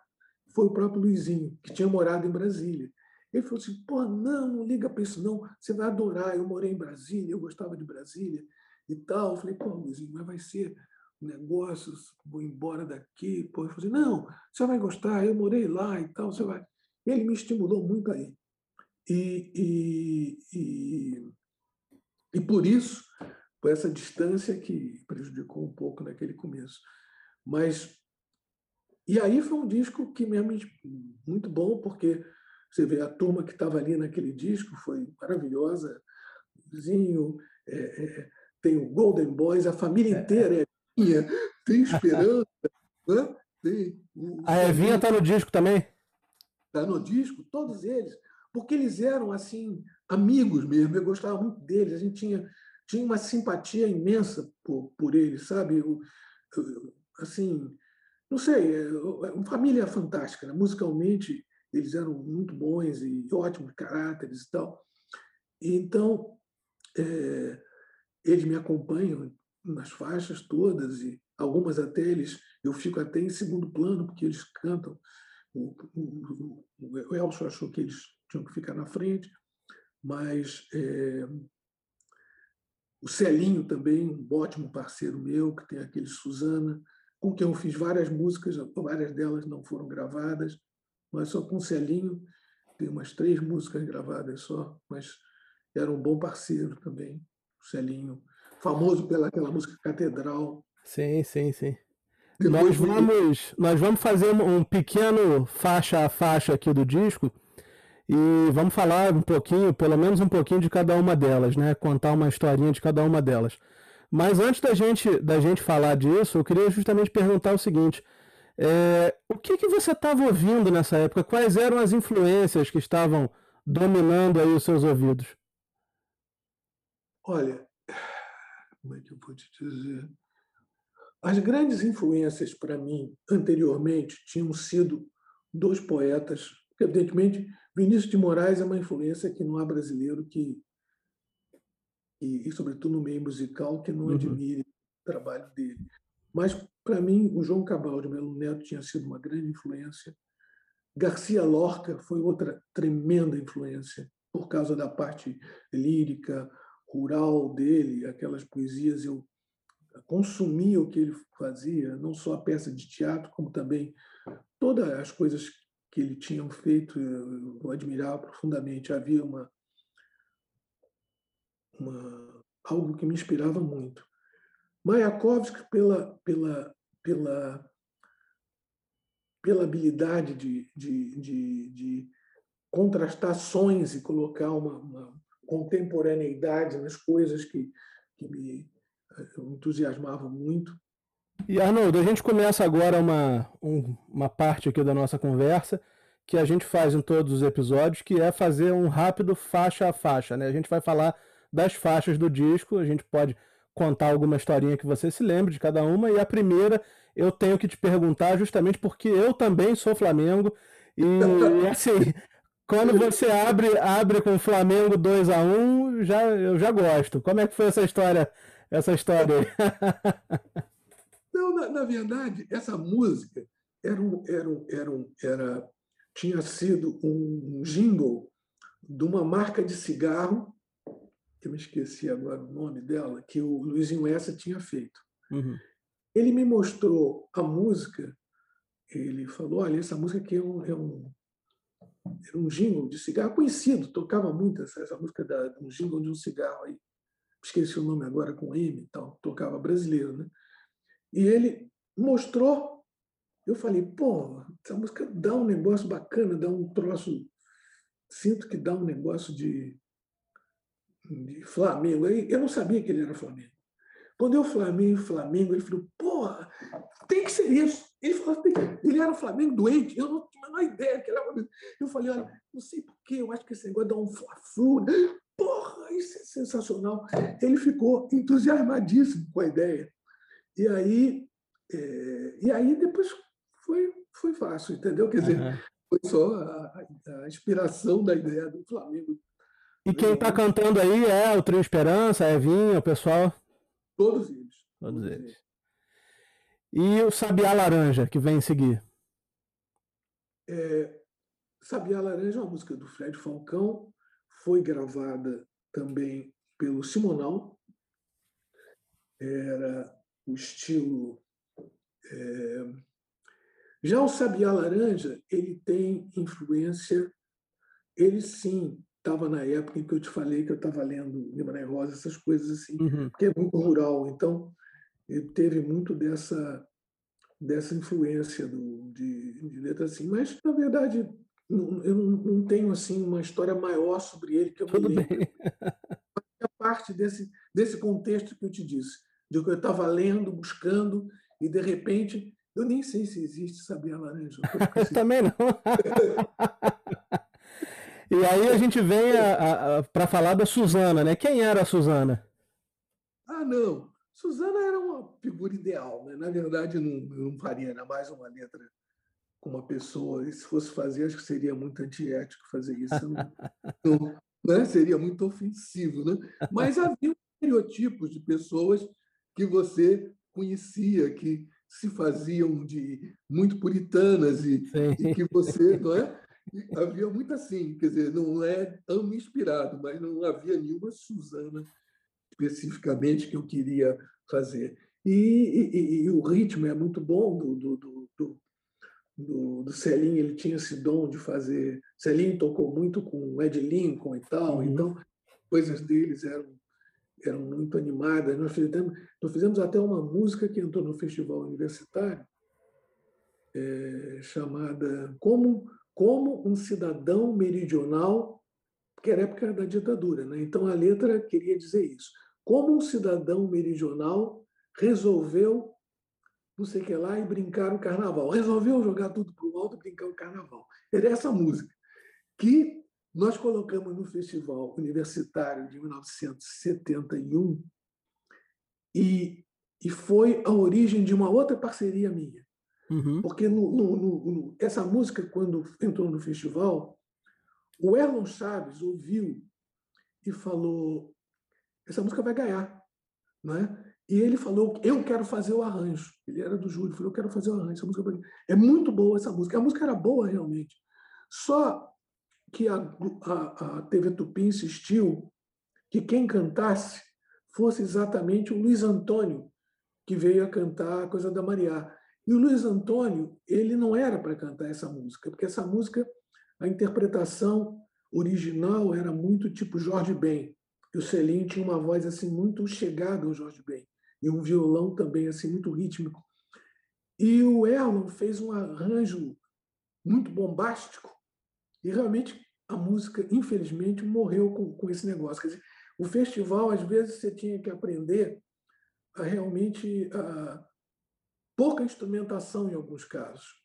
foi o próprio Luizinho, que tinha morado em Brasília. Ele falou assim: pô, não, não liga para isso, não. Você vai adorar. Eu morei em Brasília, eu gostava de Brasília e tal. Eu falei: pô, Luizinho, mas vai ser um negócio, vou embora daqui. Pô, ele falou assim: não, você vai gostar, eu morei lá e tal, você vai. Ele me estimulou muito aí. E, e, e, E por isso, por essa distância que prejudicou um pouco naquele começo. Mas e aí foi um disco que mesmo muito bom, porque você vê a turma que estava ali naquele disco foi maravilhosa. Zinho, é, é, tem o Golden Boys, a família é, inteira é minha, tem esperança. né? tem
o, a Evinha está no disco também?
Está no disco, todos eles. Porque eles eram assim amigos mesmo, eu gostava muito deles, a gente tinha, tinha uma simpatia imensa por, por eles, sabe? Eu, eu, assim, não sei, é, é uma família fantástica, né? musicalmente eles eram muito bons e ótimos caráteres e tal. E então, é, eles me acompanham nas faixas todas e algumas até eles eu fico até em segundo plano porque eles cantam. O, o, o Elcio achou que eles tinham que ficar na frente, mas é, o Celinho também, um ótimo parceiro meu, que tem aquele Suzana, com quem eu fiz várias músicas, várias delas não foram gravadas, mas só com o Celinho, tem umas três músicas gravadas só, mas era um bom parceiro também, o Celinho, famoso pela aquela música Catedral.
Sim, sim, sim. nós vamos, nós vamos fazer um pequeno faixa a faixa aqui do disco e vamos falar um pouquinho, pelo menos um pouquinho de cada uma delas, né? Contar uma historinha de cada uma delas. Mas antes da gente, da gente falar disso, eu queria justamente perguntar o seguinte: é, o que, que você estava ouvindo nessa época? Quais eram as influências que estavam dominando aí os seus ouvidos?
Olha, como é que eu vou te dizer? As grandes influências para mim, anteriormente, tinham sido dois poetas. Evidentemente, Vinícius de Moraes é uma influência que não há brasileiro que, e, e sobretudo no meio musical, que não uhum. admire o trabalho dele. Mas, para mim, o João Cabal de Melo Neto tinha sido uma grande influência. Garcia Lorca foi outra tremenda influência, por causa da parte lírica, rural dele, aquelas poesias. Eu consumia o que ele fazia, não só a peça de teatro, como também todas as coisas que ele tinha feito, eu admirava profundamente. Havia uma, uma algo que me inspirava muito. Mayakovsky, pela, pela, pela, pela habilidade de, de, de, de contrastar sons e colocar uma, uma, contemporaneidade nas coisas que, que me eh, entusiasmavam muito.
E Arnoldo, a gente começa agora uma, um, uma parte aqui da nossa conversa que a gente faz em todos os episódios, que é fazer um rápido faixa a faixa. Né? A gente vai falar das faixas do disco, a gente pode contar alguma historinha que você se lembre de cada uma. E a primeira eu tenho que te perguntar justamente porque eu também sou Flamengo. E assim, quando você abre abre com o Flamengo 2 a 1 já, eu já gosto. Como é que foi essa história? Essa história aí?
Não, na, na verdade, essa música era, um, era, um, era, um, era tinha sido um jingle de uma marca de cigarro eu me esqueci agora o nome dela, que o Luizinho Essa tinha feito. Uhum. Ele me mostrou a música, ele falou: olha, essa música aqui é um, é um, é um jingle de cigarro conhecido, tocava muito essa, essa música da, um jingle de um cigarro aí. Esqueci o nome agora com M e tal, tocava brasileiro, né? E ele mostrou, eu falei, pô, essa música dá um negócio bacana, dá um troço, sinto que dá um negócio de de Flamengo. Eu não sabia que ele era Flamengo. Quando eu Flamengo, Flamengo, ele falou, porra, tem que ser isso. Ele falou, ele era Flamengo doente, eu não tinha a menor ideia que ele era. Eu falei, olha, não sei porquê, eu acho que esse negócio dá um fla-flu. Porra, isso é sensacional. Ele ficou entusiasmadíssimo com a ideia. E aí, é, e aí depois foi, foi fácil, entendeu? Quer dizer, uhum. foi só a, a inspiração da ideia do Flamengo
e quem está cantando aí é o Trio Esperança, é Vinha, o pessoal?
Todos eles.
Todos, Todos eles. eles. E o Sabiá Laranja, que vem em seguir?
É, Sabiá Laranja é uma música do Fred Falcão, foi gravada também pelo Simonal. Era o estilo. É... Já o Sabiá Laranja, ele tem influência, ele sim, estava na época em que eu te falei que eu estava lendo Guimarães Rosa, essas coisas assim, uhum. porque é muito rural. Então, teve muito dessa dessa influência do, de, de letra assim. Mas, na verdade, não, eu não, tenho assim uma história maior sobre ele que eu Tudo me lembro. É parte desse, desse contexto que eu te disse, de que eu estava lendo, buscando, e de repente, eu nem sei se existe Sabia Laranja.
Eu também não. E aí a gente vem para falar da Suzana, né? Quem era a Suzana?
Ah, não. Suzana era uma figura ideal, né? Na verdade, não, não faria ainda mais uma letra com uma pessoa. E se fosse fazer, acho que seria muito antiético fazer isso. Não, não, né? Seria muito ofensivo, né? Mas havia estereotipos de pessoas que você conhecia, que se faziam de muito puritanas e, e que você, não é? havia muito assim, quer dizer, não é tão inspirado, mas não havia nenhuma Suzana especificamente que eu queria fazer. E, e, e o ritmo é muito bom do, do, do, do, do, do Celinho, ele tinha esse dom de fazer. Celinho tocou muito com Ed Lincoln e tal, uhum. então coisas deles eram eram muito animadas. Nós fizemos, nós fizemos até uma música que entrou no festival universitário, é, chamada Como como um cidadão meridional, que era época da ditadura, né? então a letra queria dizer isso. Como um cidadão meridional resolveu não sei o que lá e brincar o carnaval. Resolveu jogar tudo para o alto e brincar o carnaval. Era essa música que nós colocamos no Festival Universitário de 1971 e, e foi a origem de uma outra parceria minha. Uhum. Porque no, no, no, essa música, quando entrou no festival, o Erlon Chaves ouviu e falou: essa música vai ganhar. Né? E ele falou: eu quero fazer o arranjo. Ele era do júri, falou: eu quero fazer o arranjo. Essa música vai... É muito boa essa música. A música era boa realmente. Só que a, a, a TV Tupi insistiu que quem cantasse fosse exatamente o Luiz Antônio, que veio a cantar a coisa da Mariá. E o Luiz Antônio, ele não era para cantar essa música, porque essa música, a interpretação original era muito tipo Jorge Ben. E o Celim tinha uma voz assim muito chegada ao Jorge Ben e um violão também assim muito rítmico. E o Erlon fez um arranjo muito bombástico e realmente a música, infelizmente, morreu com, com esse negócio. Quer dizer, o festival, às vezes, você tinha que aprender a realmente a, pouca instrumentação em alguns casos.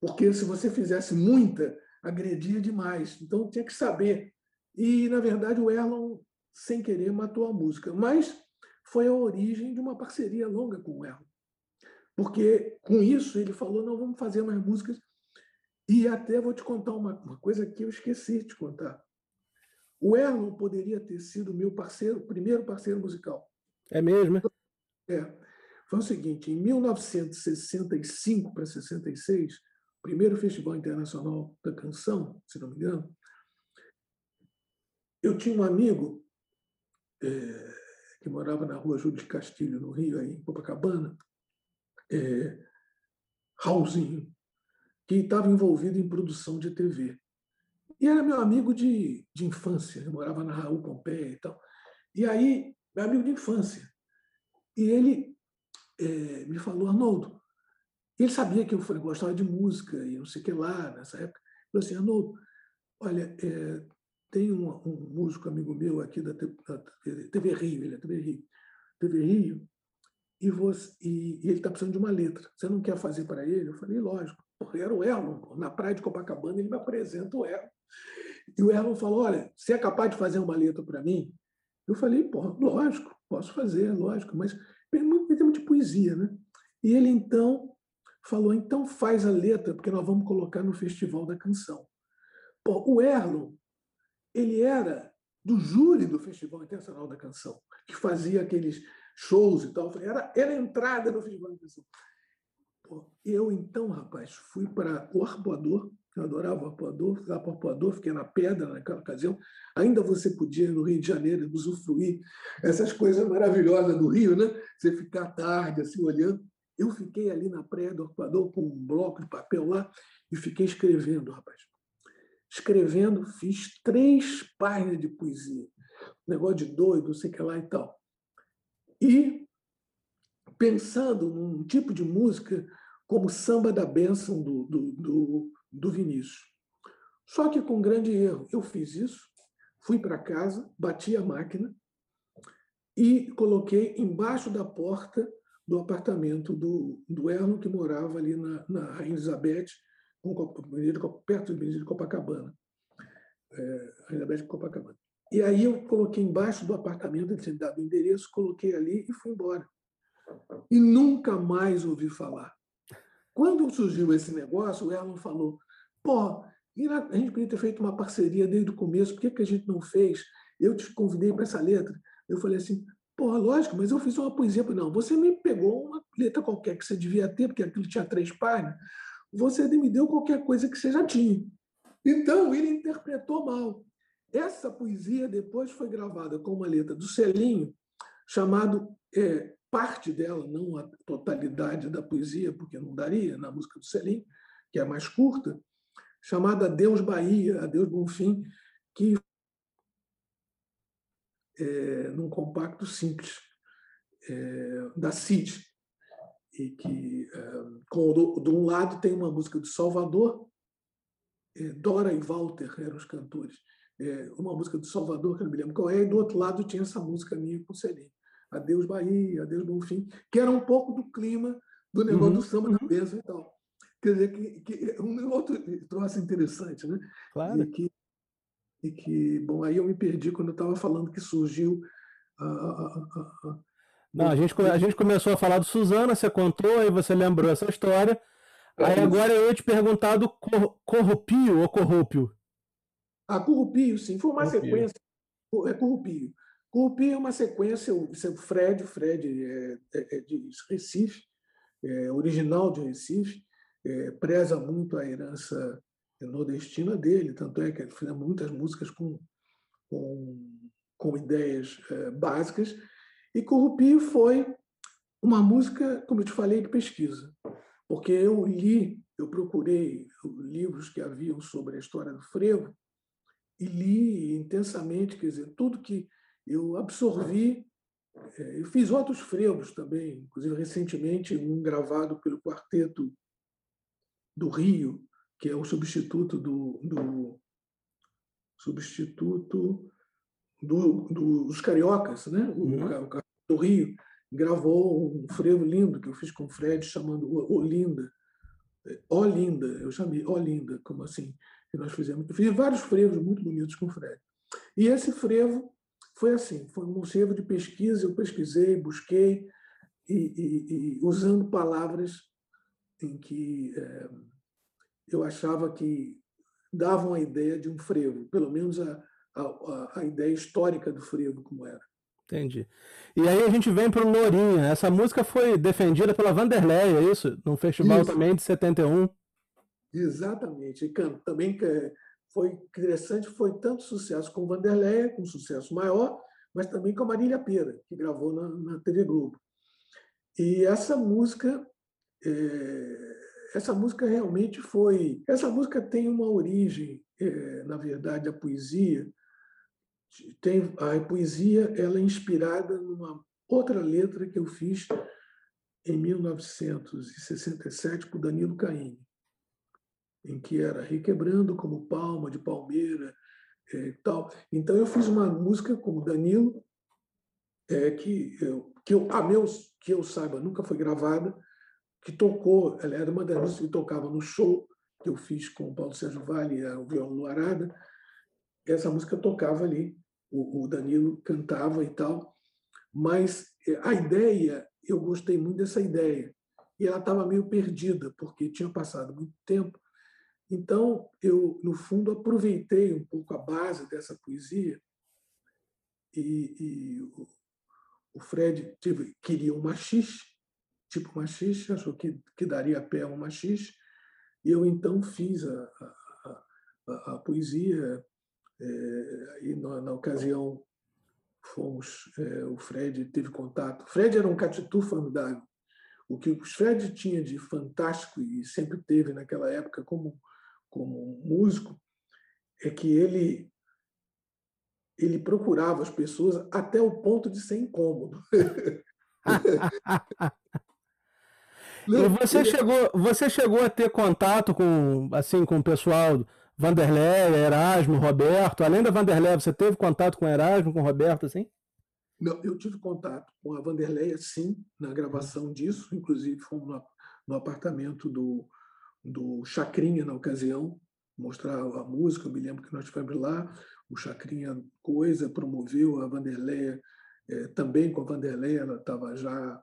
Porque se você fizesse muita, agredia demais. Então tinha que saber. E, na verdade, o Erlon, sem querer, matou a música. Mas foi a origem de uma parceria longa com o Erlon. Porque com isso ele falou: não, vamos fazer mais músicas. E até vou te contar uma, uma coisa que eu esqueci de te contar. O Erlon poderia ter sido meu parceiro, primeiro parceiro musical.
É mesmo?
É foi o seguinte: em 1965 para 66, primeiro Festival Internacional da Canção, se não me engano, eu tinha um amigo é, que morava na rua Júlio de Castilho, no Rio, aí, em Copacabana, é, Raulzinho, que estava envolvido em produção de TV. E era meu amigo de, de infância, eu morava na Raul Pompeia e tal. E aí, meu amigo de infância. E ele é, me falou, Arnoldo, ele sabia que eu gostava de música e não sei o que lá, nessa época. Ele falou assim, Arnoldo, olha, é, tem um, um, músico amigo meu aqui da, da TV Rio, ele é TV Rio, TV Rio, e, você, e, e ele está precisando de uma letra. Você não quer fazer para ele? Eu falei, lógico. Era o Erlon. Na praia de Copacabana, ele me apresenta o Erlon. E o Erlon falou, olha, você é capaz de fazer uma letra para mim? Eu falei, pô, lógico, posso fazer, lógico, mas muito em de poesia, né? E ele então falou: então faz a letra, porque nós vamos colocar no Festival da Canção. Pô, o Erlon, ele era do júri do Festival Internacional da Canção, que fazia aqueles shows e tal. Era, era a entrada no Festival da Canção. Eu, então, rapaz, fui para o Arpoador, eu adorava o Arpoador, fui lá para o Arpoador, fiquei na pedra naquela ocasião. Ainda você podia, no Rio de Janeiro, usufruir essas coisas maravilhosas do Rio, né? Você ficar tarde, assim, olhando. Eu fiquei ali na praia do Arpoador com um bloco de papel lá e fiquei escrevendo, rapaz. escrevendo, fiz três páginas de poesia. negócio de doido, não sei o que lá e tal. E pensando num tipo de música como Samba da Bênção do, do, do, do Vinícius. Só que com grande erro. Eu fiz isso, fui para casa, bati a máquina e coloquei embaixo da porta do apartamento do, do Erno, que morava ali na, na Rainha Elizabeth, perto do Benedito de Copacabana. É, Rainha de Copacabana. E aí eu coloquei embaixo do apartamento, ele tinha dado o endereço, coloquei ali e fui embora. E nunca mais ouvi falar. Quando surgiu esse negócio, o Erlon falou: pô, a gente podia ter feito uma parceria desde o começo, por que, que a gente não fez? Eu te convidei para essa letra. Eu falei assim: pô, lógico, mas eu fiz uma poesia. Não, você me pegou uma letra qualquer que você devia ter, porque aquilo tinha três páginas, você me deu qualquer coisa que você já tinha. Então, ele interpretou mal. Essa poesia depois foi gravada com uma letra do Celinho, chamado é, parte dela, não a totalidade da poesia, porque não daria, na música do Celinho, que é mais curta, chamada Deus Bahia, Adeus Bonfim, que é, num compacto simples é, da CID, e que é, com, de um lado tem uma música de Salvador, é, Dora e Walter eram os cantores, é, uma música do Salvador, que eu não me lembro qual é, e do outro lado tinha essa música minha com Celinho, Adeus Bahia, Adeus Bonfim, que era um pouco do clima do negócio uhum, do samba uhum. da bênção e tal. Quer dizer, que, que um outro troço interessante, né?
Claro.
E que, e que, bom, aí eu me perdi quando eu estava falando que surgiu a, a, a,
não, a gente, a gente começou a falar do Suzana, você contou, aí você lembrou essa história. É aí agora eu ia te perguntar do cor, Corrupio ou Corrupio?
Ah, Corrupio, sim. Foi uma corrupio. sequência. É Corrupio. Corrupio é uma sequência. O Fred, Fred é, é, é de Recife, é original de Recife, é, preza muito a herança nordestina dele, tanto é que ele fez muitas músicas com, com, com ideias é, básicas. E Corrupio foi uma música, como eu te falei, de pesquisa, porque eu li, eu procurei livros que haviam sobre a história do frevo e li intensamente, quer dizer, tudo que eu absorvi. É, eu fiz outros frevos também, inclusive recentemente um gravado pelo quarteto do Rio, que é o substituto do, do substituto do, dos cariocas, né? Uhum. O, o, do Rio gravou um frevo lindo que eu fiz com o Fred chamando Olinda. Olinda, eu chamei Olinda, como assim, que nós fizemos. Eu fiz vários frevos muito bonitos com o Fred. E esse frevo foi assim, foi um frevo de pesquisa, eu pesquisei, busquei, e, e, e usando palavras em que é, eu achava que davam a ideia de um frevo, pelo menos a, a, a ideia histórica do frevo como era.
Entendi. E aí a gente vem para o Lourinha. Essa música foi defendida pela Vanderlei, é isso? Num festival isso. também de 71.
Exatamente. E também foi interessante, foi tanto sucesso com Vanderlei, com sucesso maior, mas também com a Marília Pera, que gravou na, na TV Globo. E essa música, é, essa música realmente foi. Essa música tem uma origem, é, na verdade, a poesia tem a poesia ela é inspirada numa outra letra que eu fiz em 1967 com Danilo Caim, em que era requebrando como palma de palmeira é, tal. Então eu fiz uma música com o Danilo é, que eu, que eu a meus que eu saiba nunca foi gravada, que tocou, ela era uma das músicas que tocava no show que eu fiz com o Paulo Sérgio Vale, o violão Luarada. Essa música tocava ali o, Danilo cantava e tal, mas é, a ideia, eu gostei muito dessa ideia. E ela estava meio perdida, porque tinha passado muito tempo. Então, eu, no fundo, aproveitei um pouco a base dessa poesia e, e o, o, Fred teve, queria um machixe, tipo machixe, achou que, que daria pé a um machixe, e eu então fiz a, a, a, a poesia é, e na, na, ocasião fomos, é, o Fred teve contato. Fred era um catitu formidável. O que o Fred tinha de fantástico e sempre teve naquela época como como músico é que ele ele procurava as pessoas até o ponto de ser incômodo.
e você chegou, você chegou a ter contato com assim com o pessoal Vanderlei, Erasmo, Roberto. Além da Vanderlei, você teve contato com Erasmo, com Roberto, assim?
Não, eu tive contato com a Vanderlei, sim, na gravação disso. Inclusive, fomos no, no apartamento do, do Chacrinha, na ocasião, mostrar a música. Eu me lembro que nós fomos lá. O Chacrinha Coisa promoveu a Vanderlei, é, também com a Vanderlei, ela estava já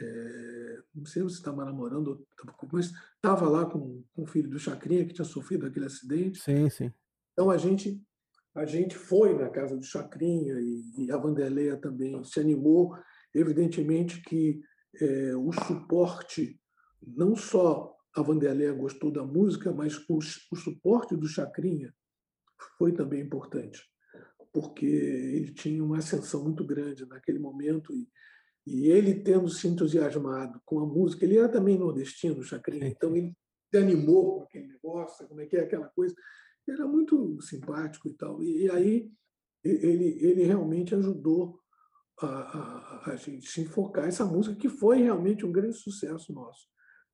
é, não sei se estava namorando, mas estava lá com, com o filho do Chacrinha, que tinha sofrido aquele acidente.
Sim, sim.
Então a gente a gente foi na casa do Chacrinha e, e a Vanderleia também se animou. Evidentemente que é, o suporte, não só a Vanderleia gostou da música, mas o, o suporte do Chacrinha foi também importante, porque ele tinha uma ascensão muito grande naquele momento e, e ele tendo se entusiasmado com a música, ele era também nordestino, Chacrinha, então ele se animou com aquele negócio, como é que é aquela coisa. Ele era muito simpático e tal. E, e aí ele, ele realmente ajudou a, a, a, gente se enfocar essa música, que foi realmente um grande sucesso nosso.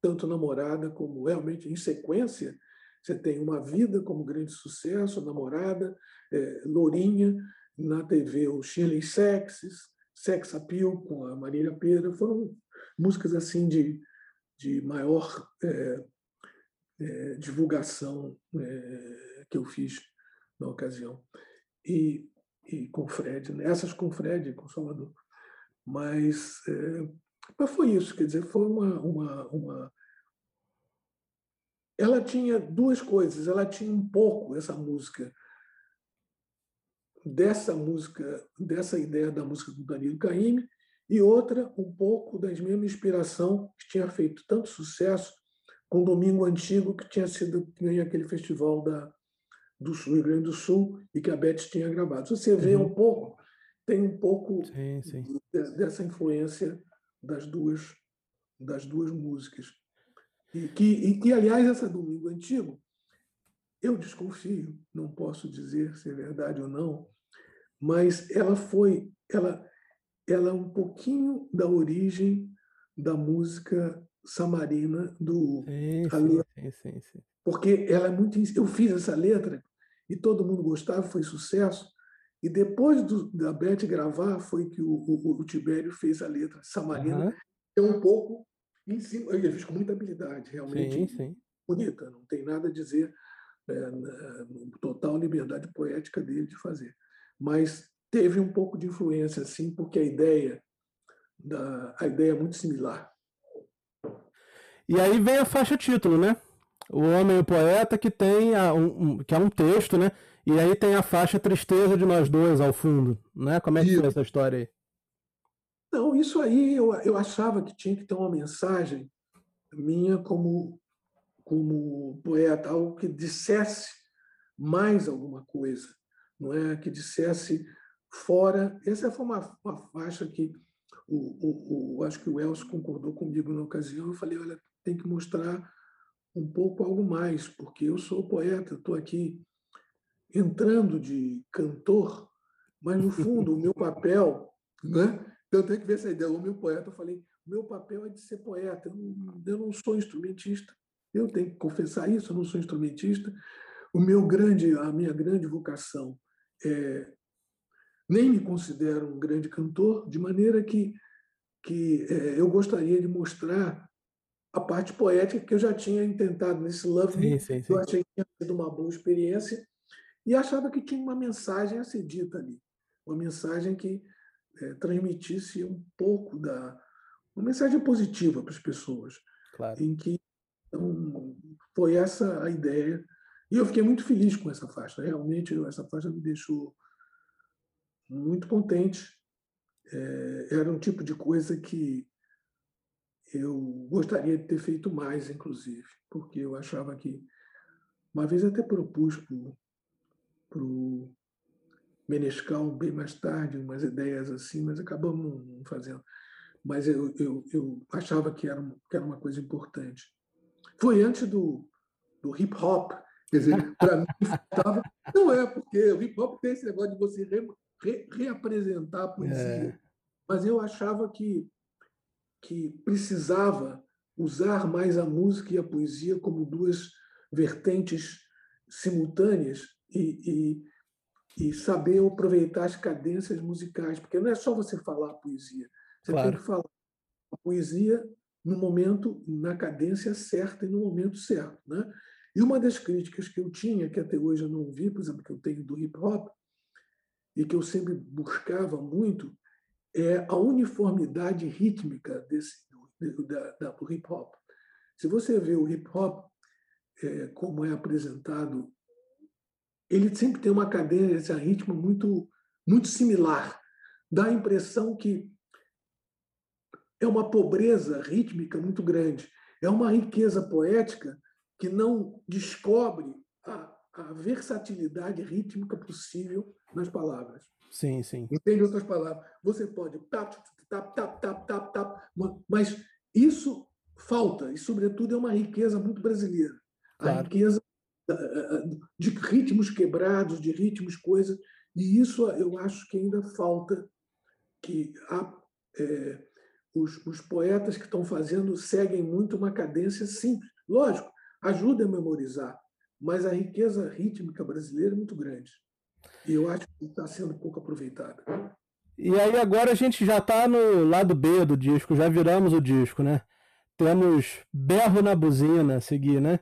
Tanto Namorada como realmente em sequência, você tem Uma Vida como grande sucesso, Namorada, é, Lourinha, na TV o Shirley Sexes, Sex Appeal com a Marília Pedro, foram músicas assim de, de maior é, é, divulgação é, que eu fiz na ocasião. E, e com Fred, né? essas com Fred, com Salvador. Mas, é, mas foi isso, quer dizer, foi uma, uma, uma. Ela tinha duas coisas, ela tinha um pouco essa música dessa música, dessa ideia da música do Danilo Caymmi, e outra, um pouco da mesma inspiração que tinha feito tanto sucesso com Domingo Antigo, que tinha sido ganho aquele festival da, do Sul, Rio Grande do Sul, e que a Beth tinha gravado. Se você vê uhum. um pouco, tem um pouco
sim, sim.
dessa influência das duas, das duas músicas. E que, e que, aliás, essa Domingo Antigo, eu desconfio, não posso dizer se é verdade ou não, mas ela foi, ela, ela é um pouquinho da origem da música samarina do
sim, sim, sim, sim,
porque ela é muito eu fiz essa letra e todo mundo gostava foi sucesso e depois do, da Beth gravar foi que o, o, o Tibério fez a letra samarina uhum. é um pouco em cima ele fez com muita habilidade realmente
sim, sim.
bonita não tem nada a dizer é, total liberdade poética dele de fazer mas teve um pouco de influência, sim, porque a ideia, da, a ideia é muito similar.
E aí vem a faixa título, né? O Homem e o Poeta, que tem a, um, que é um texto, né? E aí tem a faixa Tristeza de Nós Dois ao fundo, né? Como é que foi essa história aí?
Não, isso aí eu, eu achava que tinha que ter uma mensagem minha como, como poeta, algo que dissesse mais alguma coisa não é que dissesse fora. Essa foi uma, uma faixa que o, o, o, acho que o Elcio concordou comigo na ocasião. Eu falei, olha, tem que mostrar um pouco algo mais, porque eu sou poeta, estou aqui entrando de cantor, mas no fundo o meu papel, né? Eu tenho que ver essa ideia. O meu poeta, eu falei, o meu papel é de ser poeta. Eu não, eu não sou instrumentista. Eu tenho que confessar isso. Eu não sou instrumentista. O meu grande, a minha grande vocação é, nem me considero um grande cantor, de maneira que, que é, eu gostaria de mostrar a parte poética que eu já tinha tentado nesse Love Me,
sim, sim,
eu achei que tinha sido uma boa experiência, e achava que tinha uma mensagem a ser dita ali, uma mensagem que é, transmitisse um pouco da. uma mensagem positiva para as pessoas,
claro.
em que então, foi essa a ideia e eu fiquei muito feliz com essa faixa. Realmente, essa faixa me deixou muito contente. É, era um tipo de coisa que eu gostaria de ter feito mais, inclusive, porque eu achava que. Uma vez até propus para o Menescal, bem mais tarde, umas ideias assim, mas acabamos não fazendo. Mas eu, eu, eu achava que era, que era uma coisa importante. Foi antes do, do hip hop, Quer dizer, para mim faltava. Não é, porque o hip hop tem esse negócio de você re, re, reapresentar a poesia. É. Mas eu achava que, que precisava usar mais a música e a poesia como duas vertentes simultâneas e, e, e saber aproveitar as cadências musicais, porque não é só você falar a poesia, você claro. tem que falar a poesia no momento, na cadência certa e no momento certo. Né? E uma das críticas que eu tinha, que até hoje eu não vi, por exemplo, que eu tenho do hip hop, e que eu sempre buscava muito, é a uniformidade rítmica desse, do, da, da, do hip hop. Se você vê o hip hop é, como é apresentado, ele sempre tem uma cadência, ritmo muito, muito similar. Dá a impressão que é uma pobreza rítmica muito grande, é uma riqueza poética que não descobre a, a versatilidade rítmica possível nas palavras.
Sim, sim.
Entende outras palavras? Você pode tap, tap, tap, tap, tap, tap, mas isso falta, e sobretudo é uma riqueza muito brasileira. Claro. A riqueza de ritmos quebrados, de ritmos, coisas, e isso eu acho que ainda falta que há, é, os, os poetas que estão fazendo seguem muito uma cadência simples. Lógico, ajuda a memorizar, mas a riqueza rítmica brasileira é muito grande. E eu acho que está sendo pouco aproveitada.
E aí agora a gente já está no lado B do disco, já viramos o disco, né? Temos berro na buzina a seguir, né?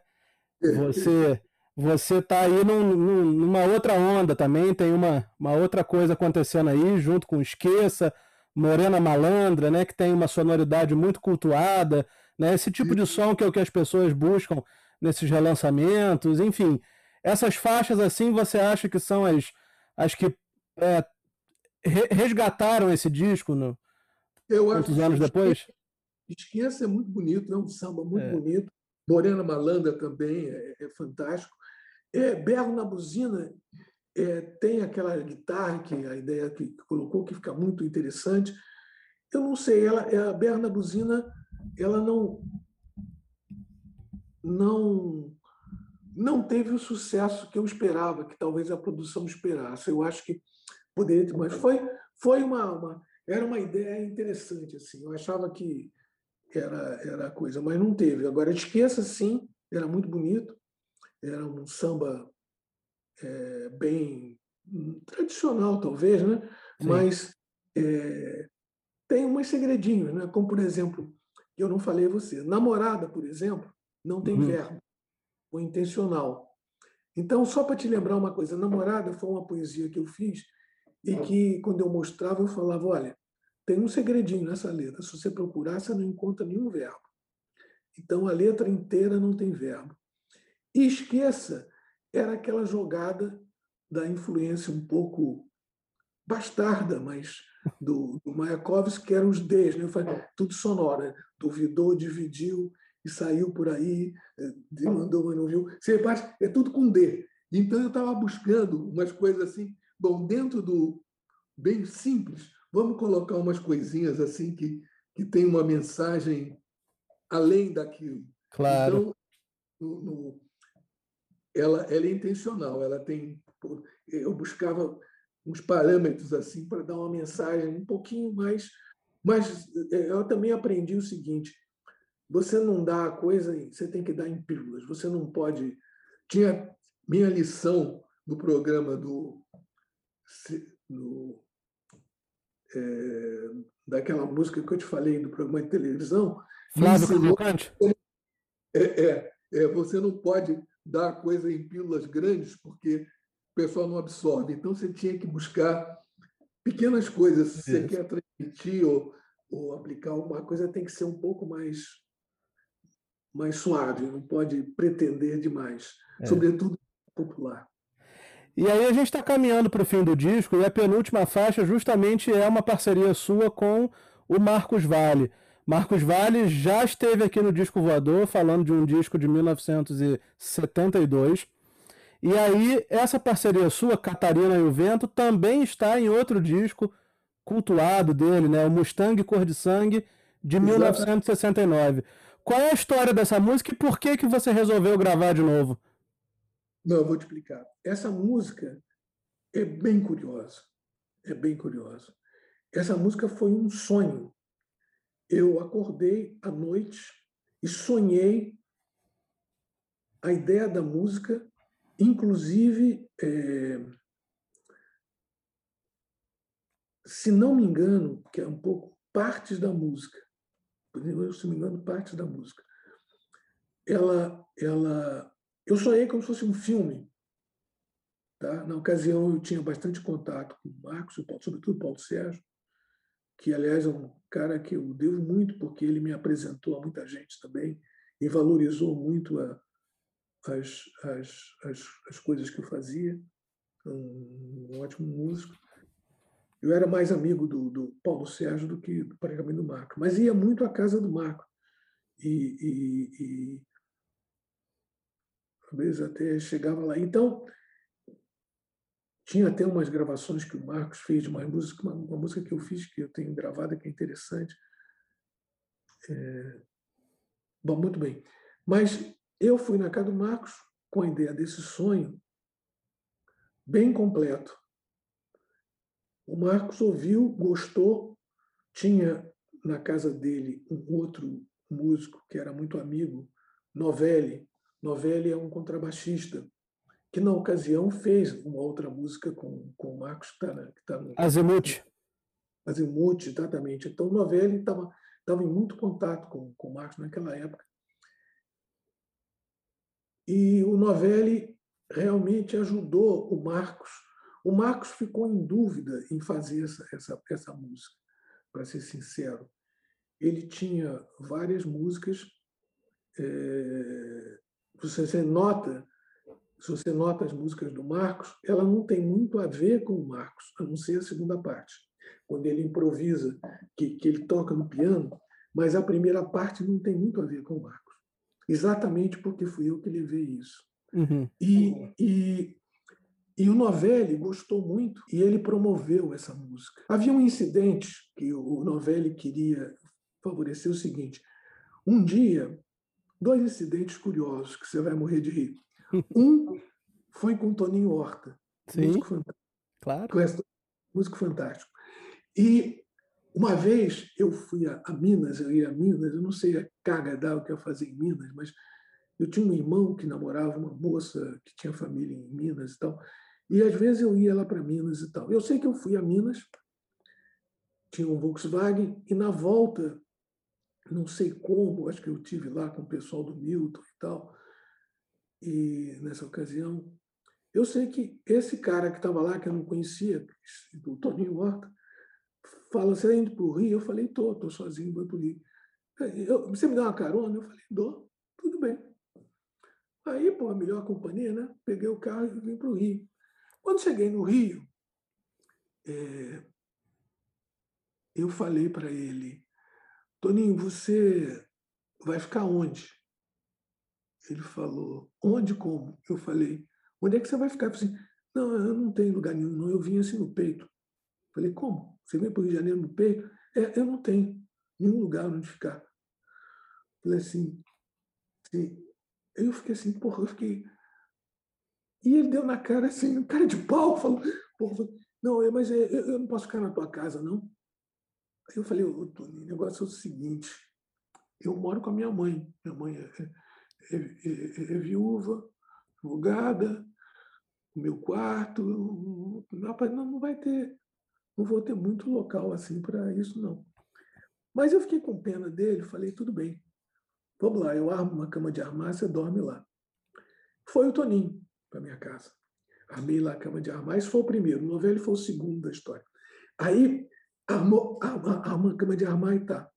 É. Você você tá aí num, numa outra onda também, tem uma, uma outra coisa acontecendo aí, junto com Esqueça, Morena Malandra, né, que tem uma sonoridade muito cultuada, né, esse tipo de som que é o que as pessoas buscam nesses relançamentos, enfim. Essas faixas assim, você acha que são as, as que é, resgataram esse disco no,
Eu
muitos anos depois?
Esqueça é muito bonito, é um samba muito é. bonito. Morena Malandra também é, é fantástico. É, Berro na Buzina é, tem aquela guitarra que a ideia que colocou que fica muito interessante. Eu não sei, ela, é, a Berro na Buzina, ela não não não teve o sucesso que eu esperava, que talvez a produção esperasse. Eu acho que poderia ter, mas foi foi uma, uma era uma ideia interessante assim. Eu achava que era era coisa, mas não teve. Agora esqueça sim, era muito bonito, era um samba é, bem tradicional, talvez, né? mas é, tem uns segredinhos, né? como, por exemplo, eu não falei a você, namorada, por exemplo, não tem uhum. verbo, o intencional. Então, só para te lembrar uma coisa, namorada foi uma poesia que eu fiz e que, quando eu mostrava, eu falava: olha, tem um segredinho nessa letra. Se você procurar, você não encontra nenhum verbo. Então, a letra inteira não tem verbo. E esqueça era aquela jogada da influência um pouco bastarda, mas do, do Mayakovsky, que eram os Ds, né? tudo sonoro. Né? Duvidou, dividiu e saiu por aí, eh, mandou, mas não viu. Você repare, é tudo com D. Então eu estava buscando umas coisas assim, bom, dentro do bem simples, vamos colocar umas coisinhas assim que, que tem uma mensagem além daquilo.
Claro.
Então, no, no, ela, ela é intencional, ela tem. Eu buscava uns parâmetros assim para dar uma mensagem um pouquinho mais. Mas é, eu também aprendi o seguinte: você não dá a coisa, você tem que dar em pílulas. Você não pode. Tinha minha lição no programa do. é, daquela música que eu te falei do programa de televisão.
Flávio Cavalcante?
É, é, é, você não pode dar coisa em pílulas grandes, porque o pessoal não absorve. Então, você tinha que buscar pequenas coisas. Se você quer transmitir ou, ou aplicar alguma coisa, tem que ser um pouco mais, mais suave, não pode pretender demais, é. sobretudo popular.
E aí a gente está caminhando para o fim do disco e a penúltima faixa justamente é uma parceria sua com o Marcos Vale. Marcos Vale já esteve aqui no Disco Voador, falando de um disco de 1972. E aí, essa parceria sua, Catarina e o Vento, também está em outro disco cultuado dele, né? O Mustang Cor de Sangue, de Exato. 1969. Qual é a história dessa música e por que, que você resolveu gravar de novo?
Não, eu vou te explicar. Essa música é bem curiosa. É bem curiosa. Essa música foi um sonho. Eu acordei à noite e sonhei a ideia da música, inclusive, é, se não me engano, que é um pouco partes da música, se me engano, partes da música. Ela, ela, eu sonhei como se fosse um filme. Tá? Na ocasião, eu tinha bastante contato com o Marcos, sobretudo Paulo Sérgio, que, aliás, é um cara que eu devo muito, porque ele me apresentou a muita gente também e valorizou muito a, as, as, as, as coisas que eu fazia. Um, um ótimo músico. Eu era mais amigo do, do Paulo Sérgio do que do praticamente do Marco, mas ia muito à casa do Marco. E, e, e até chegava lá. Então, tinha até umas gravações que o Marcos fez de uma música, uma, uma música que eu fiz, que eu tenho gravada, que é interessante. É... Bom, muito bem. Mas eu fui na casa do Marcos com a ideia desse sonho bem completo. O Marcos ouviu, gostou, tinha na casa dele um outro músico que era muito amigo, Novelli. Novelli é um contrabaixista que na ocasião fez uma outra música com, com o Marcos que está tá no
Azimuth.
Azimuth, exatamente. Então Novelli estava estava em muito contato com, com o Marcos naquela época. E o Novelli realmente ajudou o Marcos. O Marcos ficou em dúvida em fazer essa, essa, essa música, para ser sincero. Ele tinha várias músicas. É, você nota, se você nota as músicas do Marcos, ela não tem muito a ver com o Marcos, a não ser a segunda parte, quando ele improvisa, que, que ele toca no piano, mas a primeira parte não tem muito a ver com o Marcos exatamente porque fui eu que levei isso.
Uhum.
E, e, e o Novelli gostou muito e ele promoveu essa música. Havia um incidente que o Novelli queria favorecer o seguinte: um dia, dois incidentes curiosos que você vai morrer de rir. Um foi com Toninho Horta,
Sim, músico fantástico. Claro.
Músico fantástico. E uma vez eu fui a, a, Minas, eu ia a Minas, eu não sei a carga d'água que eu fazia em Minas, mas eu tinha um irmão que namorava uma moça que tinha família em Minas e tal. E às vezes eu ia lá para Minas e tal. Eu sei que eu fui a Minas, tinha um Volkswagen, e na volta, não sei como, acho que eu tive lá com o pessoal do Milton e tal, e nessa ocasião, eu sei que esse cara que estava lá, que eu não conhecia, o Toninho Horta, fala, você está indo para o Rio? Eu falei, estou, estou sozinho, vou para o Rio. Eu, você me dá uma carona? Eu falei, dou, tudo bem. Aí, pô, a melhor companhia, né? Peguei o carro e vim para o Rio. Quando cheguei no Rio, é, eu falei para ele, Toninho, você vai ficar onde? Ele falou, onde como? Eu falei, onde é que você vai ficar? Eu falei assim, não, eu não tenho lugar nenhum, não. eu vim assim no peito. Eu falei, como? Você vem para o Rio de Janeiro no peito? É, eu não tenho nenhum lugar onde ficar. Falei assim. Eu fiquei assim, porra, eu fiquei. E ele deu na cara assim, cara de pau, falou, porra, não, mas é, eu, eu, não posso ficar na tua casa, não. Aí eu falei, ô, Tony, o negócio é o seguinte, eu moro com a minha mãe. Minha mãe é, é, é, é viúva, advogada, meu quarto, não, não vai ter não vou ter muito local assim para isso, não. Mas eu fiquei com pena dele, falei, tudo bem, vamos lá, eu armo uma cama de armar, você dorme lá. Foi o Toninho para minha casa. Armei lá a cama de armar, esse foi o primeiro, o novelho foi o segundo da história. Aí, armou, arma, arma a cama de armar e tá.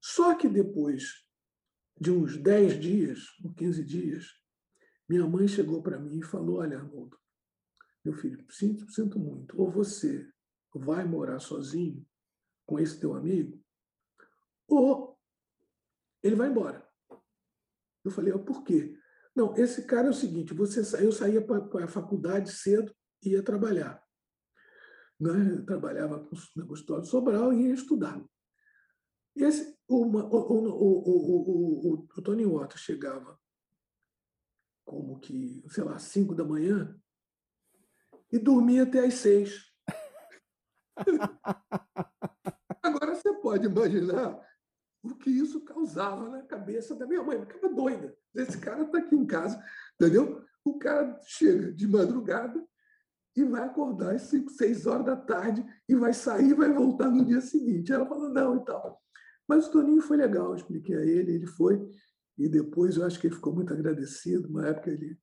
Só que depois de uns 10 dias, ou 15 dias, minha mãe chegou para mim e falou: Olha, Arnoldo, meu filho, sinto, sinto muito. Ou você vai morar sozinho com esse teu amigo, ou ele vai embora. Eu falei, oh, por quê? Não, esse cara é o seguinte, você eu saía para a faculdade cedo e ia trabalhar. Né? Eu trabalhava no Gustavo Sobral e ia estudar. Esse, uma, o, o, o, o, Tony Watts chegava como que, sei lá, 5 da manhã, e dormia até às 6. Agora você pode imaginar o que isso causava na cabeça da minha mãe. Ficava doida. Esse cara está aqui em casa, entendeu? O cara chega de madrugada e vai acordar às 5, 6 horas da tarde e vai sair e vai voltar no dia seguinte. Ela falou, não, e tal. Mas o Toninho foi legal, eu expliquei a ele, ele foi, e depois eu acho que ele ficou muito agradecido. Uma época ele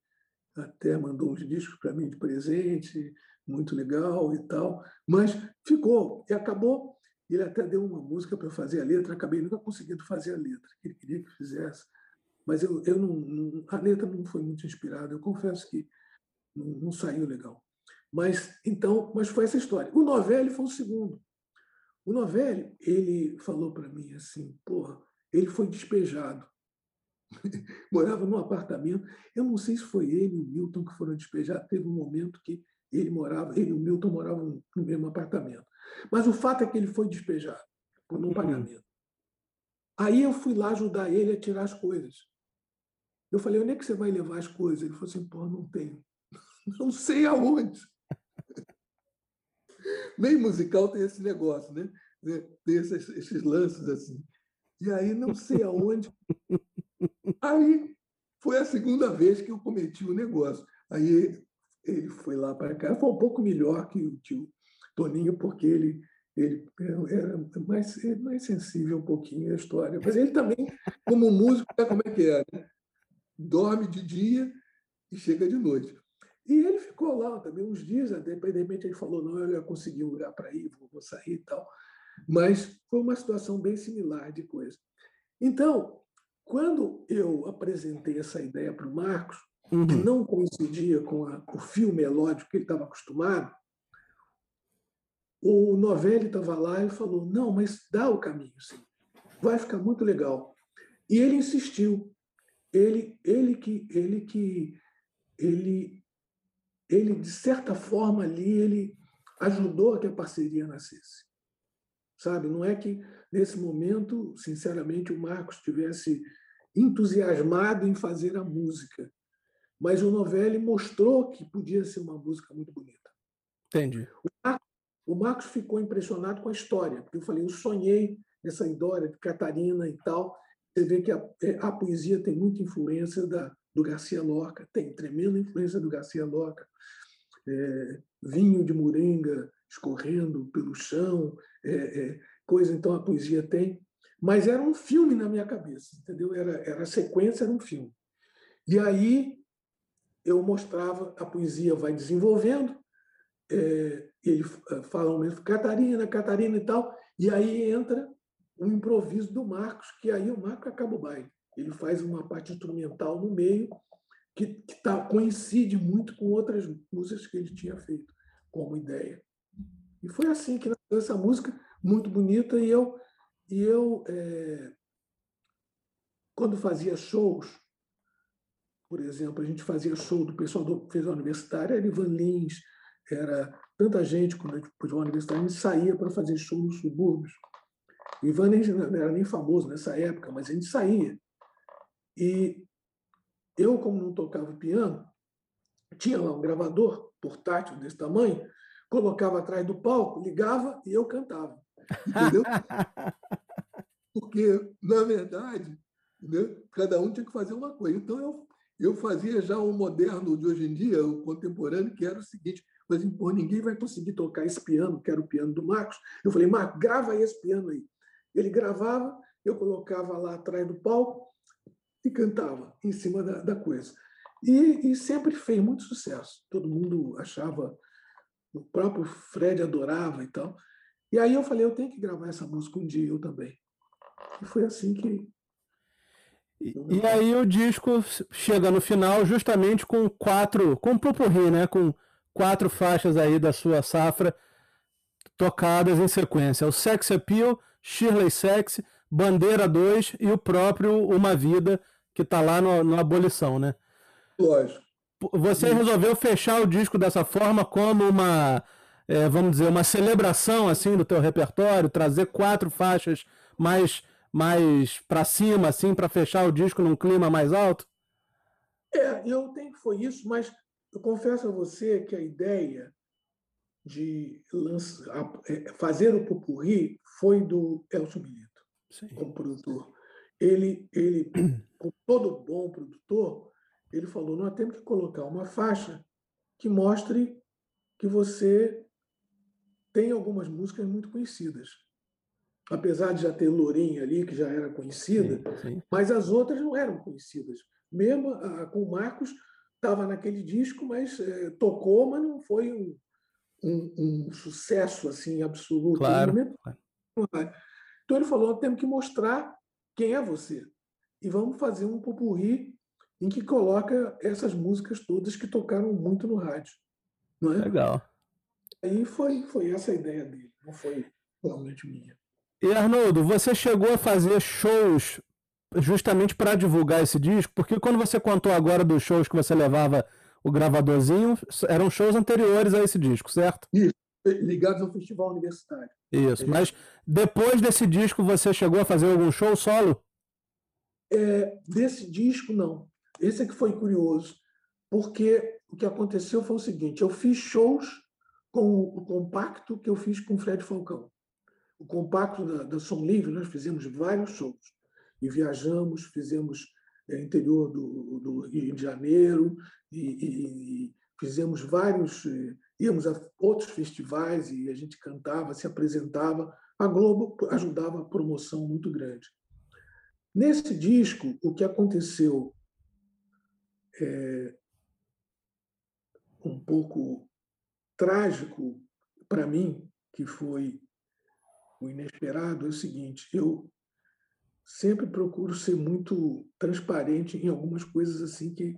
até mandou uns discos para mim de presente, muito legal e tal, mas ficou e acabou. Ele até deu uma música para fazer a letra, acabei nunca conseguindo fazer a letra, ele queria que fizesse, mas eu, eu não, não, a letra não foi muito inspirada, eu confesso que não, não saiu legal. Mas então, mas foi essa história. O Novelli foi o segundo. O Novelli, ele falou para mim assim, porra, ele foi despejado. Morava num apartamento. Eu não sei se foi ele e o Milton que foram despejados. Teve um momento que ele morava, ele e o Milton moravam no mesmo apartamento. Mas o fato é que ele foi despejado por não uhum. pagamento. Aí eu fui lá ajudar ele a tirar as coisas. Eu falei, onde é que você vai levar as coisas? Ele falou assim, pô, não tenho. Não sei aonde. Meio musical tem esse negócio, né? Tem esses, esses lances assim. E aí não sei aonde. Aí foi a segunda vez que eu cometi o negócio. Aí ele foi lá para cá, foi um pouco melhor que o tio Toninho, porque ele, ele era mais, mais sensível um pouquinho à história. Mas ele também, como músico, é como é que é, né? dorme de dia e chega de noite. E ele ficou lá também uns dias, de repente ele falou, não, eu já consegui um lugar para ir, vou sair e tal. Mas foi uma situação bem similar de coisa. Então, quando eu apresentei essa ideia para o Marcos, uhum. que não coincidia com a, o fio melódico que ele estava acostumado, o Novelli estava lá e falou: Não, mas dá o caminho, sim. vai ficar muito legal. E ele insistiu. Ele, ele que, ele que, ele, ele de certa forma ali, ele ajudou a que a parceria nascesse. Sabe? Não é que nesse momento, sinceramente, o Marcos tivesse entusiasmado em fazer a música, mas o Novelli mostrou que podia ser uma música muito bonita.
Entendi.
O Marcos, o Marcos ficou impressionado com a história, porque eu falei, eu sonhei nessa história de Catarina e tal. Você vê que a, é, a poesia tem muita influência da, do Garcia Lorca, tem tremenda influência do Garcia Lorca. É, vinho de moringa escorrendo pelo chão, é, é, coisa então a poesia tem. Mas era um filme na minha cabeça, entendeu? Era, era a sequência, era um filme. E aí eu mostrava, a poesia vai desenvolvendo, é, ele eh, fala mesmo, Catarina, Catarina e tal, e aí entra um improviso do Marcos, que aí o Marcos acaba o baile. Ele faz uma parte instrumental no meio, que, que tá, coincide muito com outras músicas que ele tinha feito como ideia. E foi assim que nasceu essa música, muito bonita, e eu, e eu é, quando fazia shows, por exemplo, a gente fazia show do pessoal do Festival Universitário, era Ivan Lins, era tanta gente quando a gente Festival Universitário, a gente saía para fazer show nos subúrbios. O Ivan não era nem famoso nessa época, mas a gente saía. E eu, como não tocava piano, tinha lá um gravador portátil desse tamanho, colocava atrás do palco, ligava e eu cantava. Entendeu? Porque, na verdade, né, cada um tinha que fazer uma coisa. Então, eu, eu fazia já o moderno de hoje em dia, o contemporâneo, que era o seguinte: mas, pô, ninguém vai conseguir tocar esse piano, que era o piano do Marcos. Eu falei, Marcos, grava esse piano aí. Ele gravava, eu colocava lá atrás do palco e cantava em cima da, da coisa. E, e, sempre fez muito sucesso. Todo mundo achava, o próprio Fred adorava e tal. E aí eu falei, eu tenho que gravar essa música um dia, eu também. E foi assim que.
E, e aí o disco chega no final justamente com quatro, com um né? Com quatro faixas aí da sua safra tocadas em sequência. O Sex Appeal, Shirley Sex, Bandeira 2 e o próprio Uma Vida, que está lá no, no Abolição, né?
Lógico.
Você resolveu fechar o disco dessa forma como uma, é, vamos dizer, uma celebração assim do teu repertório, trazer quatro faixas mais mais para cima assim para fechar o disco num clima mais alto?
É, eu tenho que foi isso, mas eu confesso a você que a ideia de lançar, é, fazer o Pupurri foi do Elcio Milito, Sim. como produtor. Ele, ele, como todo bom produtor, ele falou: nós temos que colocar uma faixa que mostre que você tem algumas músicas muito conhecidas. Apesar de já ter Lourinha ali, que já era conhecida, sim, sim. mas as outras não eram conhecidas. Mesmo a, com o Marcos, estava naquele disco, mas é, tocou, mas não foi um, um, um sucesso assim absoluto.
Claro.
Então ele falou: temos que mostrar quem é você. E vamos fazer um popurri em que coloca essas músicas todas que tocaram muito no rádio. Não é?
Legal.
Aí foi, foi essa a ideia dele, não foi realmente minha.
E Arnoldo, você chegou a fazer shows justamente para divulgar esse disco? Porque quando você contou agora dos shows que você levava o gravadorzinho, eram shows anteriores a esse disco, certo?
Isso, ligados ao festival universitário.
Isso, mas depois desse disco você chegou a fazer algum show solo?
É, desse disco, não. Esse é que foi curioso, porque o que aconteceu foi o seguinte: eu fiz shows com o compacto que eu fiz com o Fred Falcão. O compacto da, da Som Livre, nós fizemos vários shows e viajamos, fizemos é, interior do, do, Rio de Janeiro e, e, e fizemos vários, eh, íamos a outros festivais e a gente cantava, se apresentava. A Globo ajudava a promoção muito grande. Nesse disco, o que aconteceu é, um pouco trágico para mim, que foi o inesperado, é o seguinte: eu sempre procuro ser muito transparente em algumas coisas assim que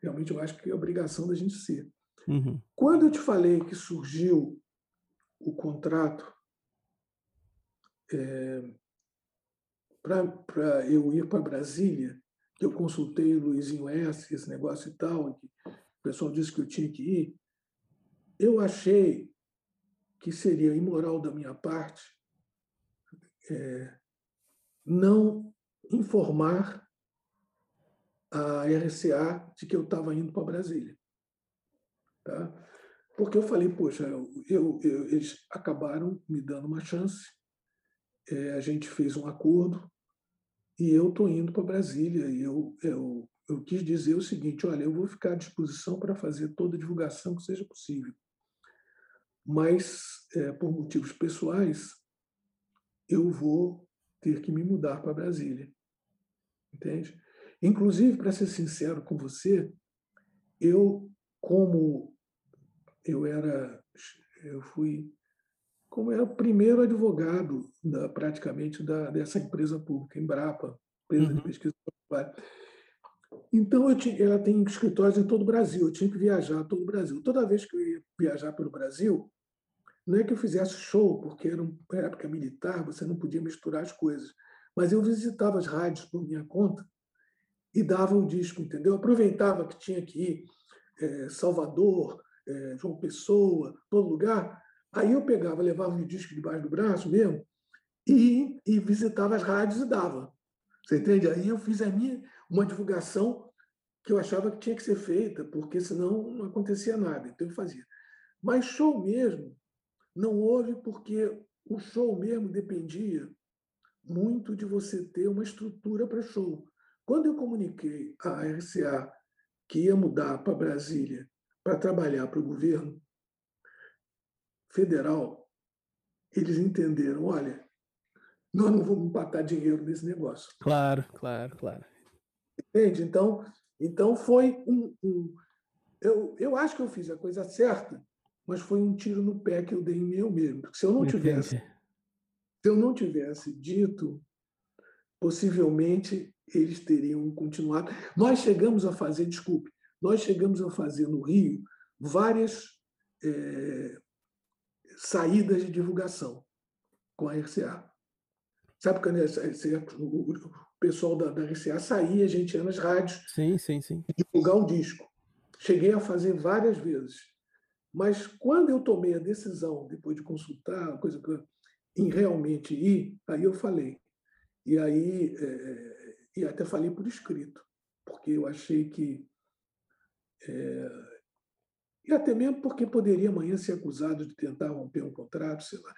realmente eu acho que é obrigação da gente ser. Uhum. Quando eu te falei que surgiu o contrato é, para eu ir para Brasília, que eu consultei o Luizinho S, esse negócio e tal, e o pessoal disse que eu tinha que ir, eu achei que seria imoral da minha parte é, não informar a RCA de que eu estava indo para Brasília. Tá? Porque eu falei, poxa, eu, eu, eles acabaram me dando uma chance, é, a gente fez um acordo e eu estou indo para Brasília. E eu, eu, eu quis dizer o seguinte: olha, eu vou ficar à disposição para fazer toda a divulgação que seja possível. Mas, é, por motivos pessoais, eu vou ter que me mudar para Brasília. Entende? Inclusive, para ser sincero com você, eu, como eu era, eu fui, como era o primeiro advogado da, praticamente da, dessa empresa pública, Embrapa, empresa uhum. de pesquisa então, eu tinha, ela tem escritórios em todo o Brasil, eu tinha que viajar todo o Brasil. Toda vez que eu ia viajar pelo Brasil, não é que eu fizesse show, porque era uma época militar, você não podia misturar as coisas, mas eu visitava as rádios por minha conta e dava o disco, entendeu? Aproveitava que tinha que ir é, Salvador, é, João Pessoa, todo lugar. Aí eu pegava, levava o disco debaixo do braço mesmo e, e visitava as rádios e dava. Você entende? Aí eu fiz a minha uma divulgação que eu achava que tinha que ser feita, porque senão não acontecia nada. Então eu fazia. Mas show mesmo não houve porque o show mesmo dependia muito de você ter uma estrutura para show. Quando eu comuniquei à RCA que ia mudar para Brasília para trabalhar para o governo federal, eles entenderam, olha, nós não vamos empatar dinheiro nesse negócio.
Claro, claro, claro.
Entende? Então, então foi um, um eu, eu acho que eu fiz a coisa certa, mas foi um tiro no pé que eu dei em mim mesmo. Porque se eu não tivesse, se eu não tivesse dito, possivelmente eles teriam continuado. Nós chegamos a fazer, desculpe, nós chegamos a fazer no Rio várias é, saídas de divulgação com a RCA. Sabe quando a RCA, o pessoal da, da RCA saía, a gente ia nas rádios
sim, sim, sim.
divulgar um disco. Cheguei a fazer várias vezes. Mas quando eu tomei a decisão, depois de consultar, coisa que eu, em realmente ir, aí eu falei. E aí, é, e até falei por escrito, porque eu achei que É, e até mesmo porque poderia amanhã ser acusado de tentar romper um contrato, sei lá.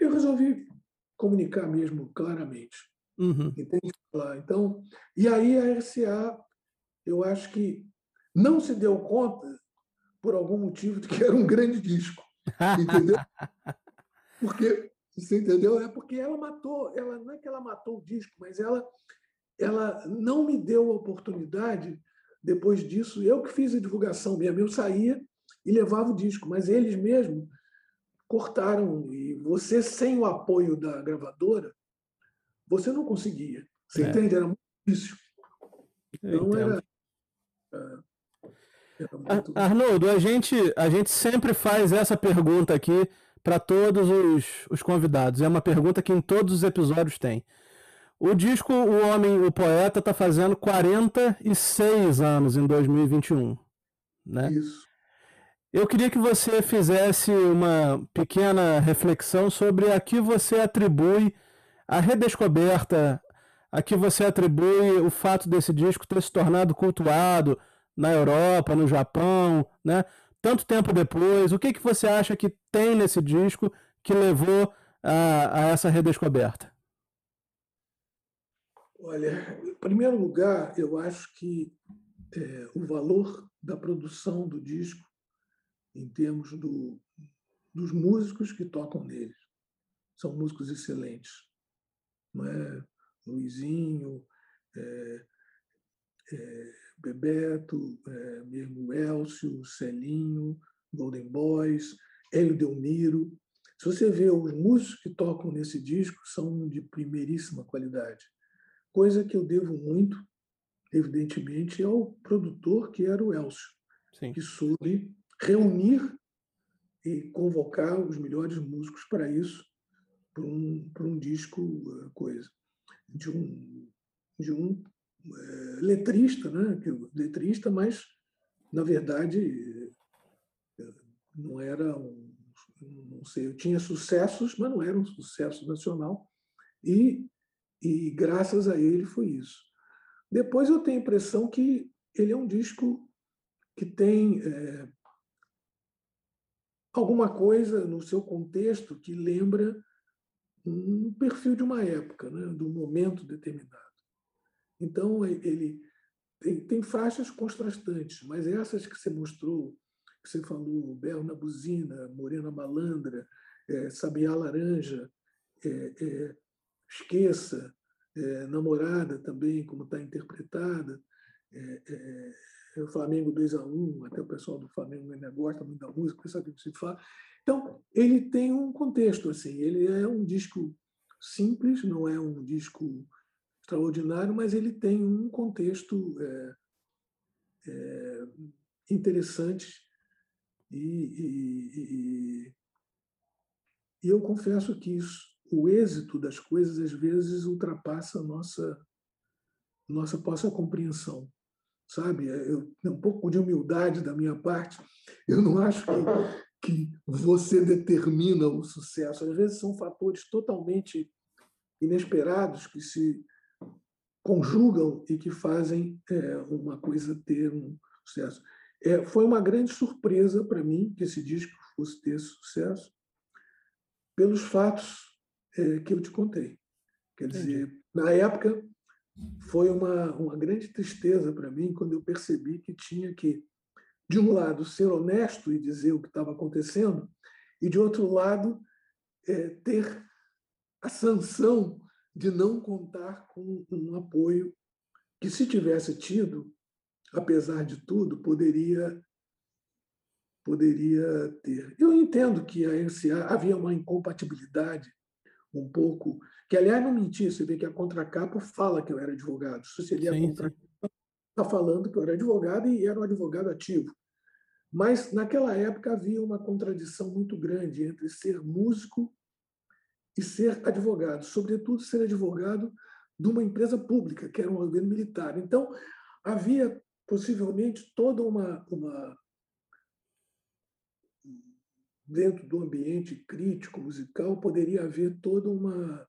Eu resolvi comunicar mesmo claramente. Uhum. Entende? Então, e aí a RCA, eu acho que não se deu conta, por algum motivo, de que era um grande disco. Entendeu? Porque, você entendeu? É porque ela matou, ela não é que ela matou o disco, mas ela, ela não me deu a oportunidade, depois disso, eu que fiz a divulgação mesmo, eu saía e levava o disco, mas eles mesmos cortaram. E você, sem o apoio da gravadora, você não conseguia. Você é. entende? Era muito difícil. Então era.
era muito... Arnoldo, a gente, a gente sempre faz essa pergunta aqui para todos os, os convidados. É uma pergunta que em todos os episódios tem. O disco O Homem, o Poeta está fazendo 46 anos em 2021. Né? Isso. Eu queria que você fizesse uma pequena reflexão sobre a que você atribui a redescoberta, a que você atribui o fato desse disco ter se tornado cultuado na Europa, no Japão, né? Tanto tempo depois, o que, que você acha que tem nesse disco que levou a, a essa redescoberta?
Olha, em primeiro lugar, eu acho que é, o valor da produção do disco, em termos do, dos músicos que tocam nele, são músicos excelentes. Não é? Luizinho, é, é, Bebeto, é, mesmo Elcio, Celinho, Golden Boys, Hélio Delmiro. Se você vê os músicos que tocam nesse disco, são de primeiríssima qualidade. Coisa que eu devo muito, evidentemente, ao produtor que era o Elcio, Sim. que soube reunir e convocar os melhores músicos para isso, para um, para um disco eh, coisa de um de um é, letrista, né? letrista, mas na verdade não era um, não sei, eu tinha sucessos, mas não era um sucesso nacional e e graças a ele foi isso. Depois eu tenho a impressão que ele é um disco que tem é, alguma coisa no seu contexto que lembra um perfil de uma época, né, de um momento determinado. Então, ele tem, tem faixas contrastantes, mas essas que você mostrou, que você falou, Berro na Buzina, Morena Malandra, é, Sabiá Laranja, é, é, Esqueça, é, Namorada também, como está interpretada, é, é, o Flamengo 2 a 1 até o pessoal do Flamengo ainda gosta muito da música, sabe o que se fala. Então, ele tem um contexto, assim, ele é um disco simples, não é um disco extraordinário, mas ele tem um contexto interessante e, e, e, e, eu confesso que isso, o êxito das coisas às vezes ultrapassa a nossa nossa nossa compreensão, sabe? Eu, um pouco de humildade da minha parte. Eu não acho que, que você determina o sucesso. Às vezes são fatores totalmente inesperados que se conjugam e que fazem é, uma coisa ter um sucesso. É, foi uma grande surpresa para mim que esse disco fosse ter sucesso, pelos fatos é, que eu te contei. Quer dizer, na época, foi uma, uma grande tristeza para mim quando eu percebi que tinha que, de um lado, ser honesto e dizer o que estava acontecendo, e, de outro lado, é, ter a sanção de não contar com um apoio que, se tivesse tido, apesar de tudo, poderia poderia ter. Eu entendo que a NCA havia uma incompatibilidade um pouco, que aliás não mentia, você vê que a contracapa fala que eu era advogado. Se você ler a contracapa, está falando que eu era advogado e era um advogado ativo. Mas naquela época havia uma contradição muito grande entre ser músico e ser advogado, sobretudo ser advogado de uma empresa pública, que era um governo militar. Então, havia possivelmente toda uma, uma dentro do ambiente crítico musical poderia haver toda uma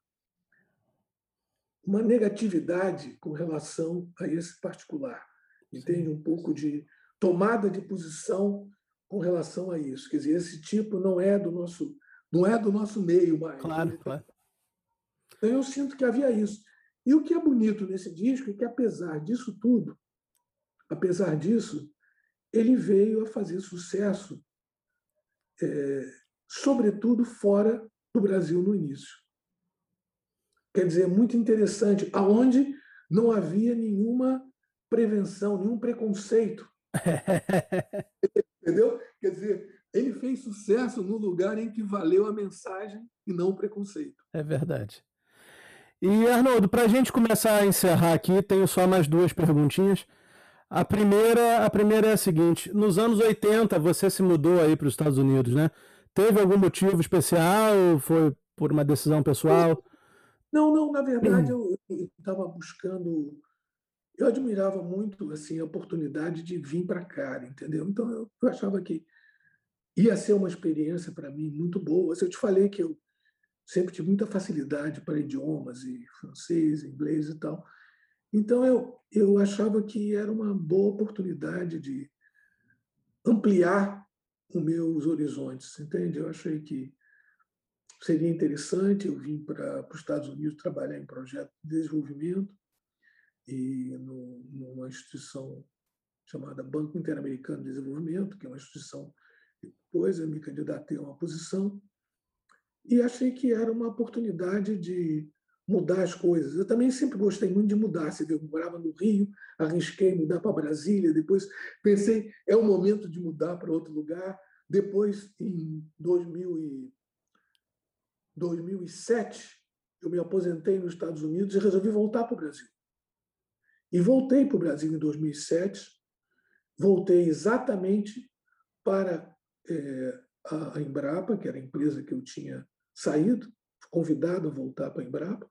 uma negatividade com relação a esse particular entende um pouco de tomada de posição com relação a isso. Quer dizer, esse tipo não é do nosso, não é do nosso meio mais.
Claro, claro.
Então eu sinto que havia isso. E o que é bonito nesse disco é que, apesar disso tudo, apesar disso, ele veio a fazer sucesso, é, sobretudo fora do Brasil no início. Quer dizer, muito interessante, aonde não havia nenhuma prevenção, nenhum preconceito. Entendeu? Quer dizer, ele fez sucesso no lugar em que valeu a mensagem e não o preconceito.
É verdade. E, Arnoldo, para a gente começar a encerrar aqui, tenho só mais duas perguntinhas. A primeira, a primeira é a seguinte: nos anos 80 você se mudou aí para os Estados Unidos, né? Teve algum motivo especial? Foi por uma decisão pessoal?
Não, não, na verdade eu estava buscando. Eu admirava muito assim a oportunidade de vir para cá, entendeu? Então eu, eu achava que ia ser uma experiência para mim muito boa. Eu te falei que eu sempre tive muita facilidade para idiomas, e francês, inglês e tal. Então, eu, eu achava que era uma boa oportunidade de ampliar os meus horizontes, entende? Eu achei que seria interessante. Eu vim para, para os Estados Unidos trabalhar em projeto de desenvolvimento e no, numa instituição chamada Banco Interamericano de Desenvolvimento, que é uma instituição. Depois eu me candidatei a uma posição e achei que era uma oportunidade de mudar as coisas. Eu também sempre gostei muito de mudar. Você eu morava no Rio, arrisquei mudar para Brasília, depois pensei, é o momento de mudar para outro lugar. Depois, em 2000 e 2007, eu me aposentei nos Estados Unidos e resolvi voltar para o Brasil. E voltei para o Brasil em 2007, voltei exatamente para é, a Embrapa, que era a empresa que eu tinha saído, convidado a voltar para a Embrapa,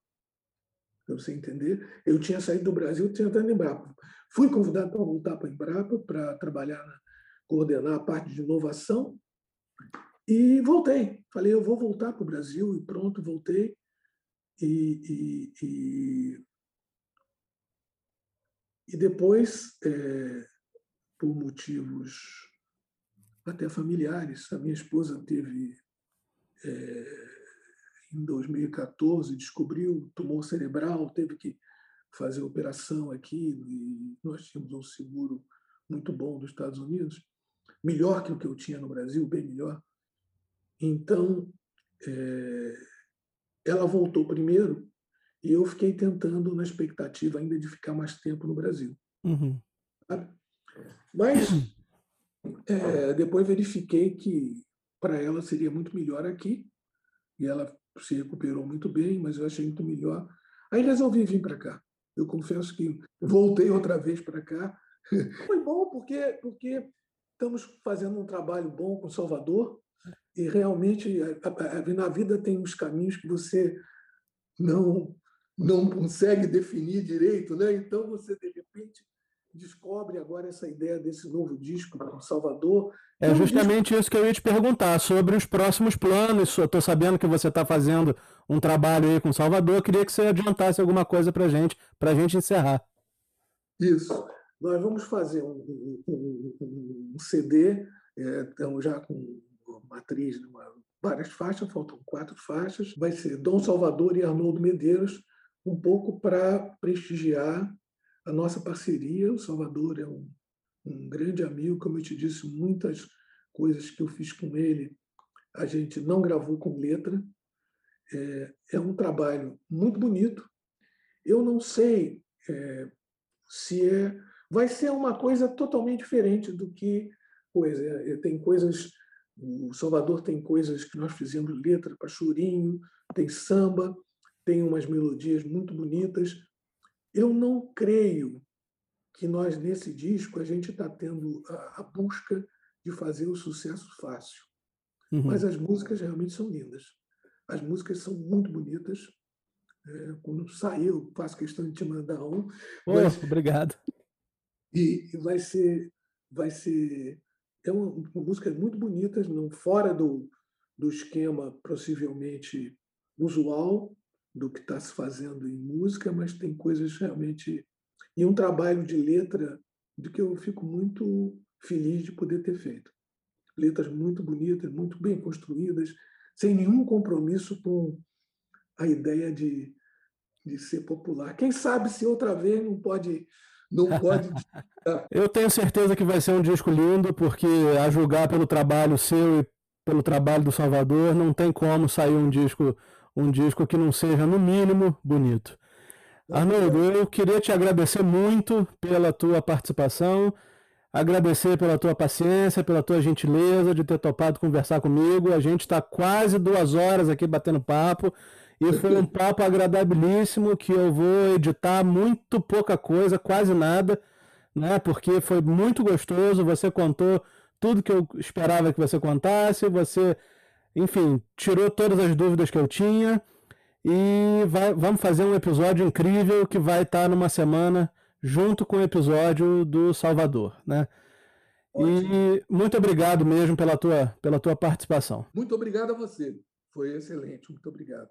para você entender. Eu tinha saído do Brasil, tinha entrado na Embrapa. Fui convidado para voltar para Embrapa, para trabalhar, na, coordenar a parte de inovação, e voltei. Falei, eu vou voltar para o Brasil, e pronto, voltei. E, e, e, e depois, é, por motivos até familiares. A minha esposa teve, é, em 2014, descobriu tumor cerebral, teve que fazer operação aqui, e nós tínhamos um seguro muito bom dos Estados Unidos, melhor que o que eu tinha no Brasil, bem melhor. Então, é, ela voltou primeiro e eu fiquei tentando, na expectativa ainda de ficar mais tempo no Brasil.
Uhum.
Mas é, depois verifiquei que para ela seria muito melhor aqui, e ela se recuperou muito bem, mas eu achei muito melhor. Aí resolvi vir para cá. Eu confesso que voltei outra vez para cá. Foi bom porque, porque estamos fazendo um trabalho bom com Salvador e realmente na vida tem uns caminhos que você não não consegue definir direito, né? Então você de repente descobre agora essa ideia desse novo disco com Salvador.
É justamente isso que eu ia te perguntar, sobre os próximos planos. Estou sabendo que você está fazendo um trabalho aí com Salvador. Eu queria que você adiantasse alguma coisa para gente, para a gente encerrar.
Isso. Nós vamos fazer um, um, um, um CD, é, estamos já com matriz, várias faixas, faltam quatro faixas. Vai ser Dom Salvador e Arnoldo Medeiros, um pouco para prestigiar a nossa parceria. O Salvador é um, um grande amigo, como eu te disse, muitas coisas que eu fiz com ele a gente não gravou com letra. É, é um trabalho muito bonito. Eu não sei é, se é. Vai ser uma coisa totalmente diferente do que coisa. É, tem coisas. O Salvador tem coisas que nós fizemos letra para chorinho, tem samba, tem umas melodias muito bonitas. Eu não creio que nós, nesse disco, a gente está tendo a, a, busca de fazer o sucesso fácil. Uhum. Mas as músicas realmente são lindas. As músicas são muito bonitas. É, quando saiu, faço questão de te mandar um.
Oh, mas... Obrigado.
E vai ser, vai ser é uma, uma músicas muito bonitas, não fora do, do esquema possivelmente usual, do que está se fazendo em música, mas tem coisas realmente. E um trabalho de letra de que eu fico muito feliz de poder ter feito. Letras muito bonitas, muito bem construídas, sem nenhum compromisso com a ideia de, de ser popular. Quem sabe se outra vez não pode. Não pode.
Eu tenho certeza que vai ser um disco lindo, porque a julgar pelo trabalho seu e pelo trabalho do Salvador, não tem como sair um disco, um disco que não seja, no mínimo, bonito. Arnoldo, eu queria te agradecer muito pela tua participação, agradecer pela tua paciência, pela tua gentileza de ter topado conversar comigo. A gente está quase duas horas aqui batendo papo e foi um papo agradabilíssimo que eu vou editar muito pouca coisa, quase nada, né? Porque foi muito gostoso. Você contou tudo que eu esperava que você contasse, você, enfim, tirou todas as dúvidas que eu tinha. E vai, vamos fazer um episódio incrível que vai estar numa semana junto com o episódio do Salvador, né? E muito obrigado mesmo pela tua, pela tua participação.
Muito obrigado a você. Foi excelente. Muito obrigado.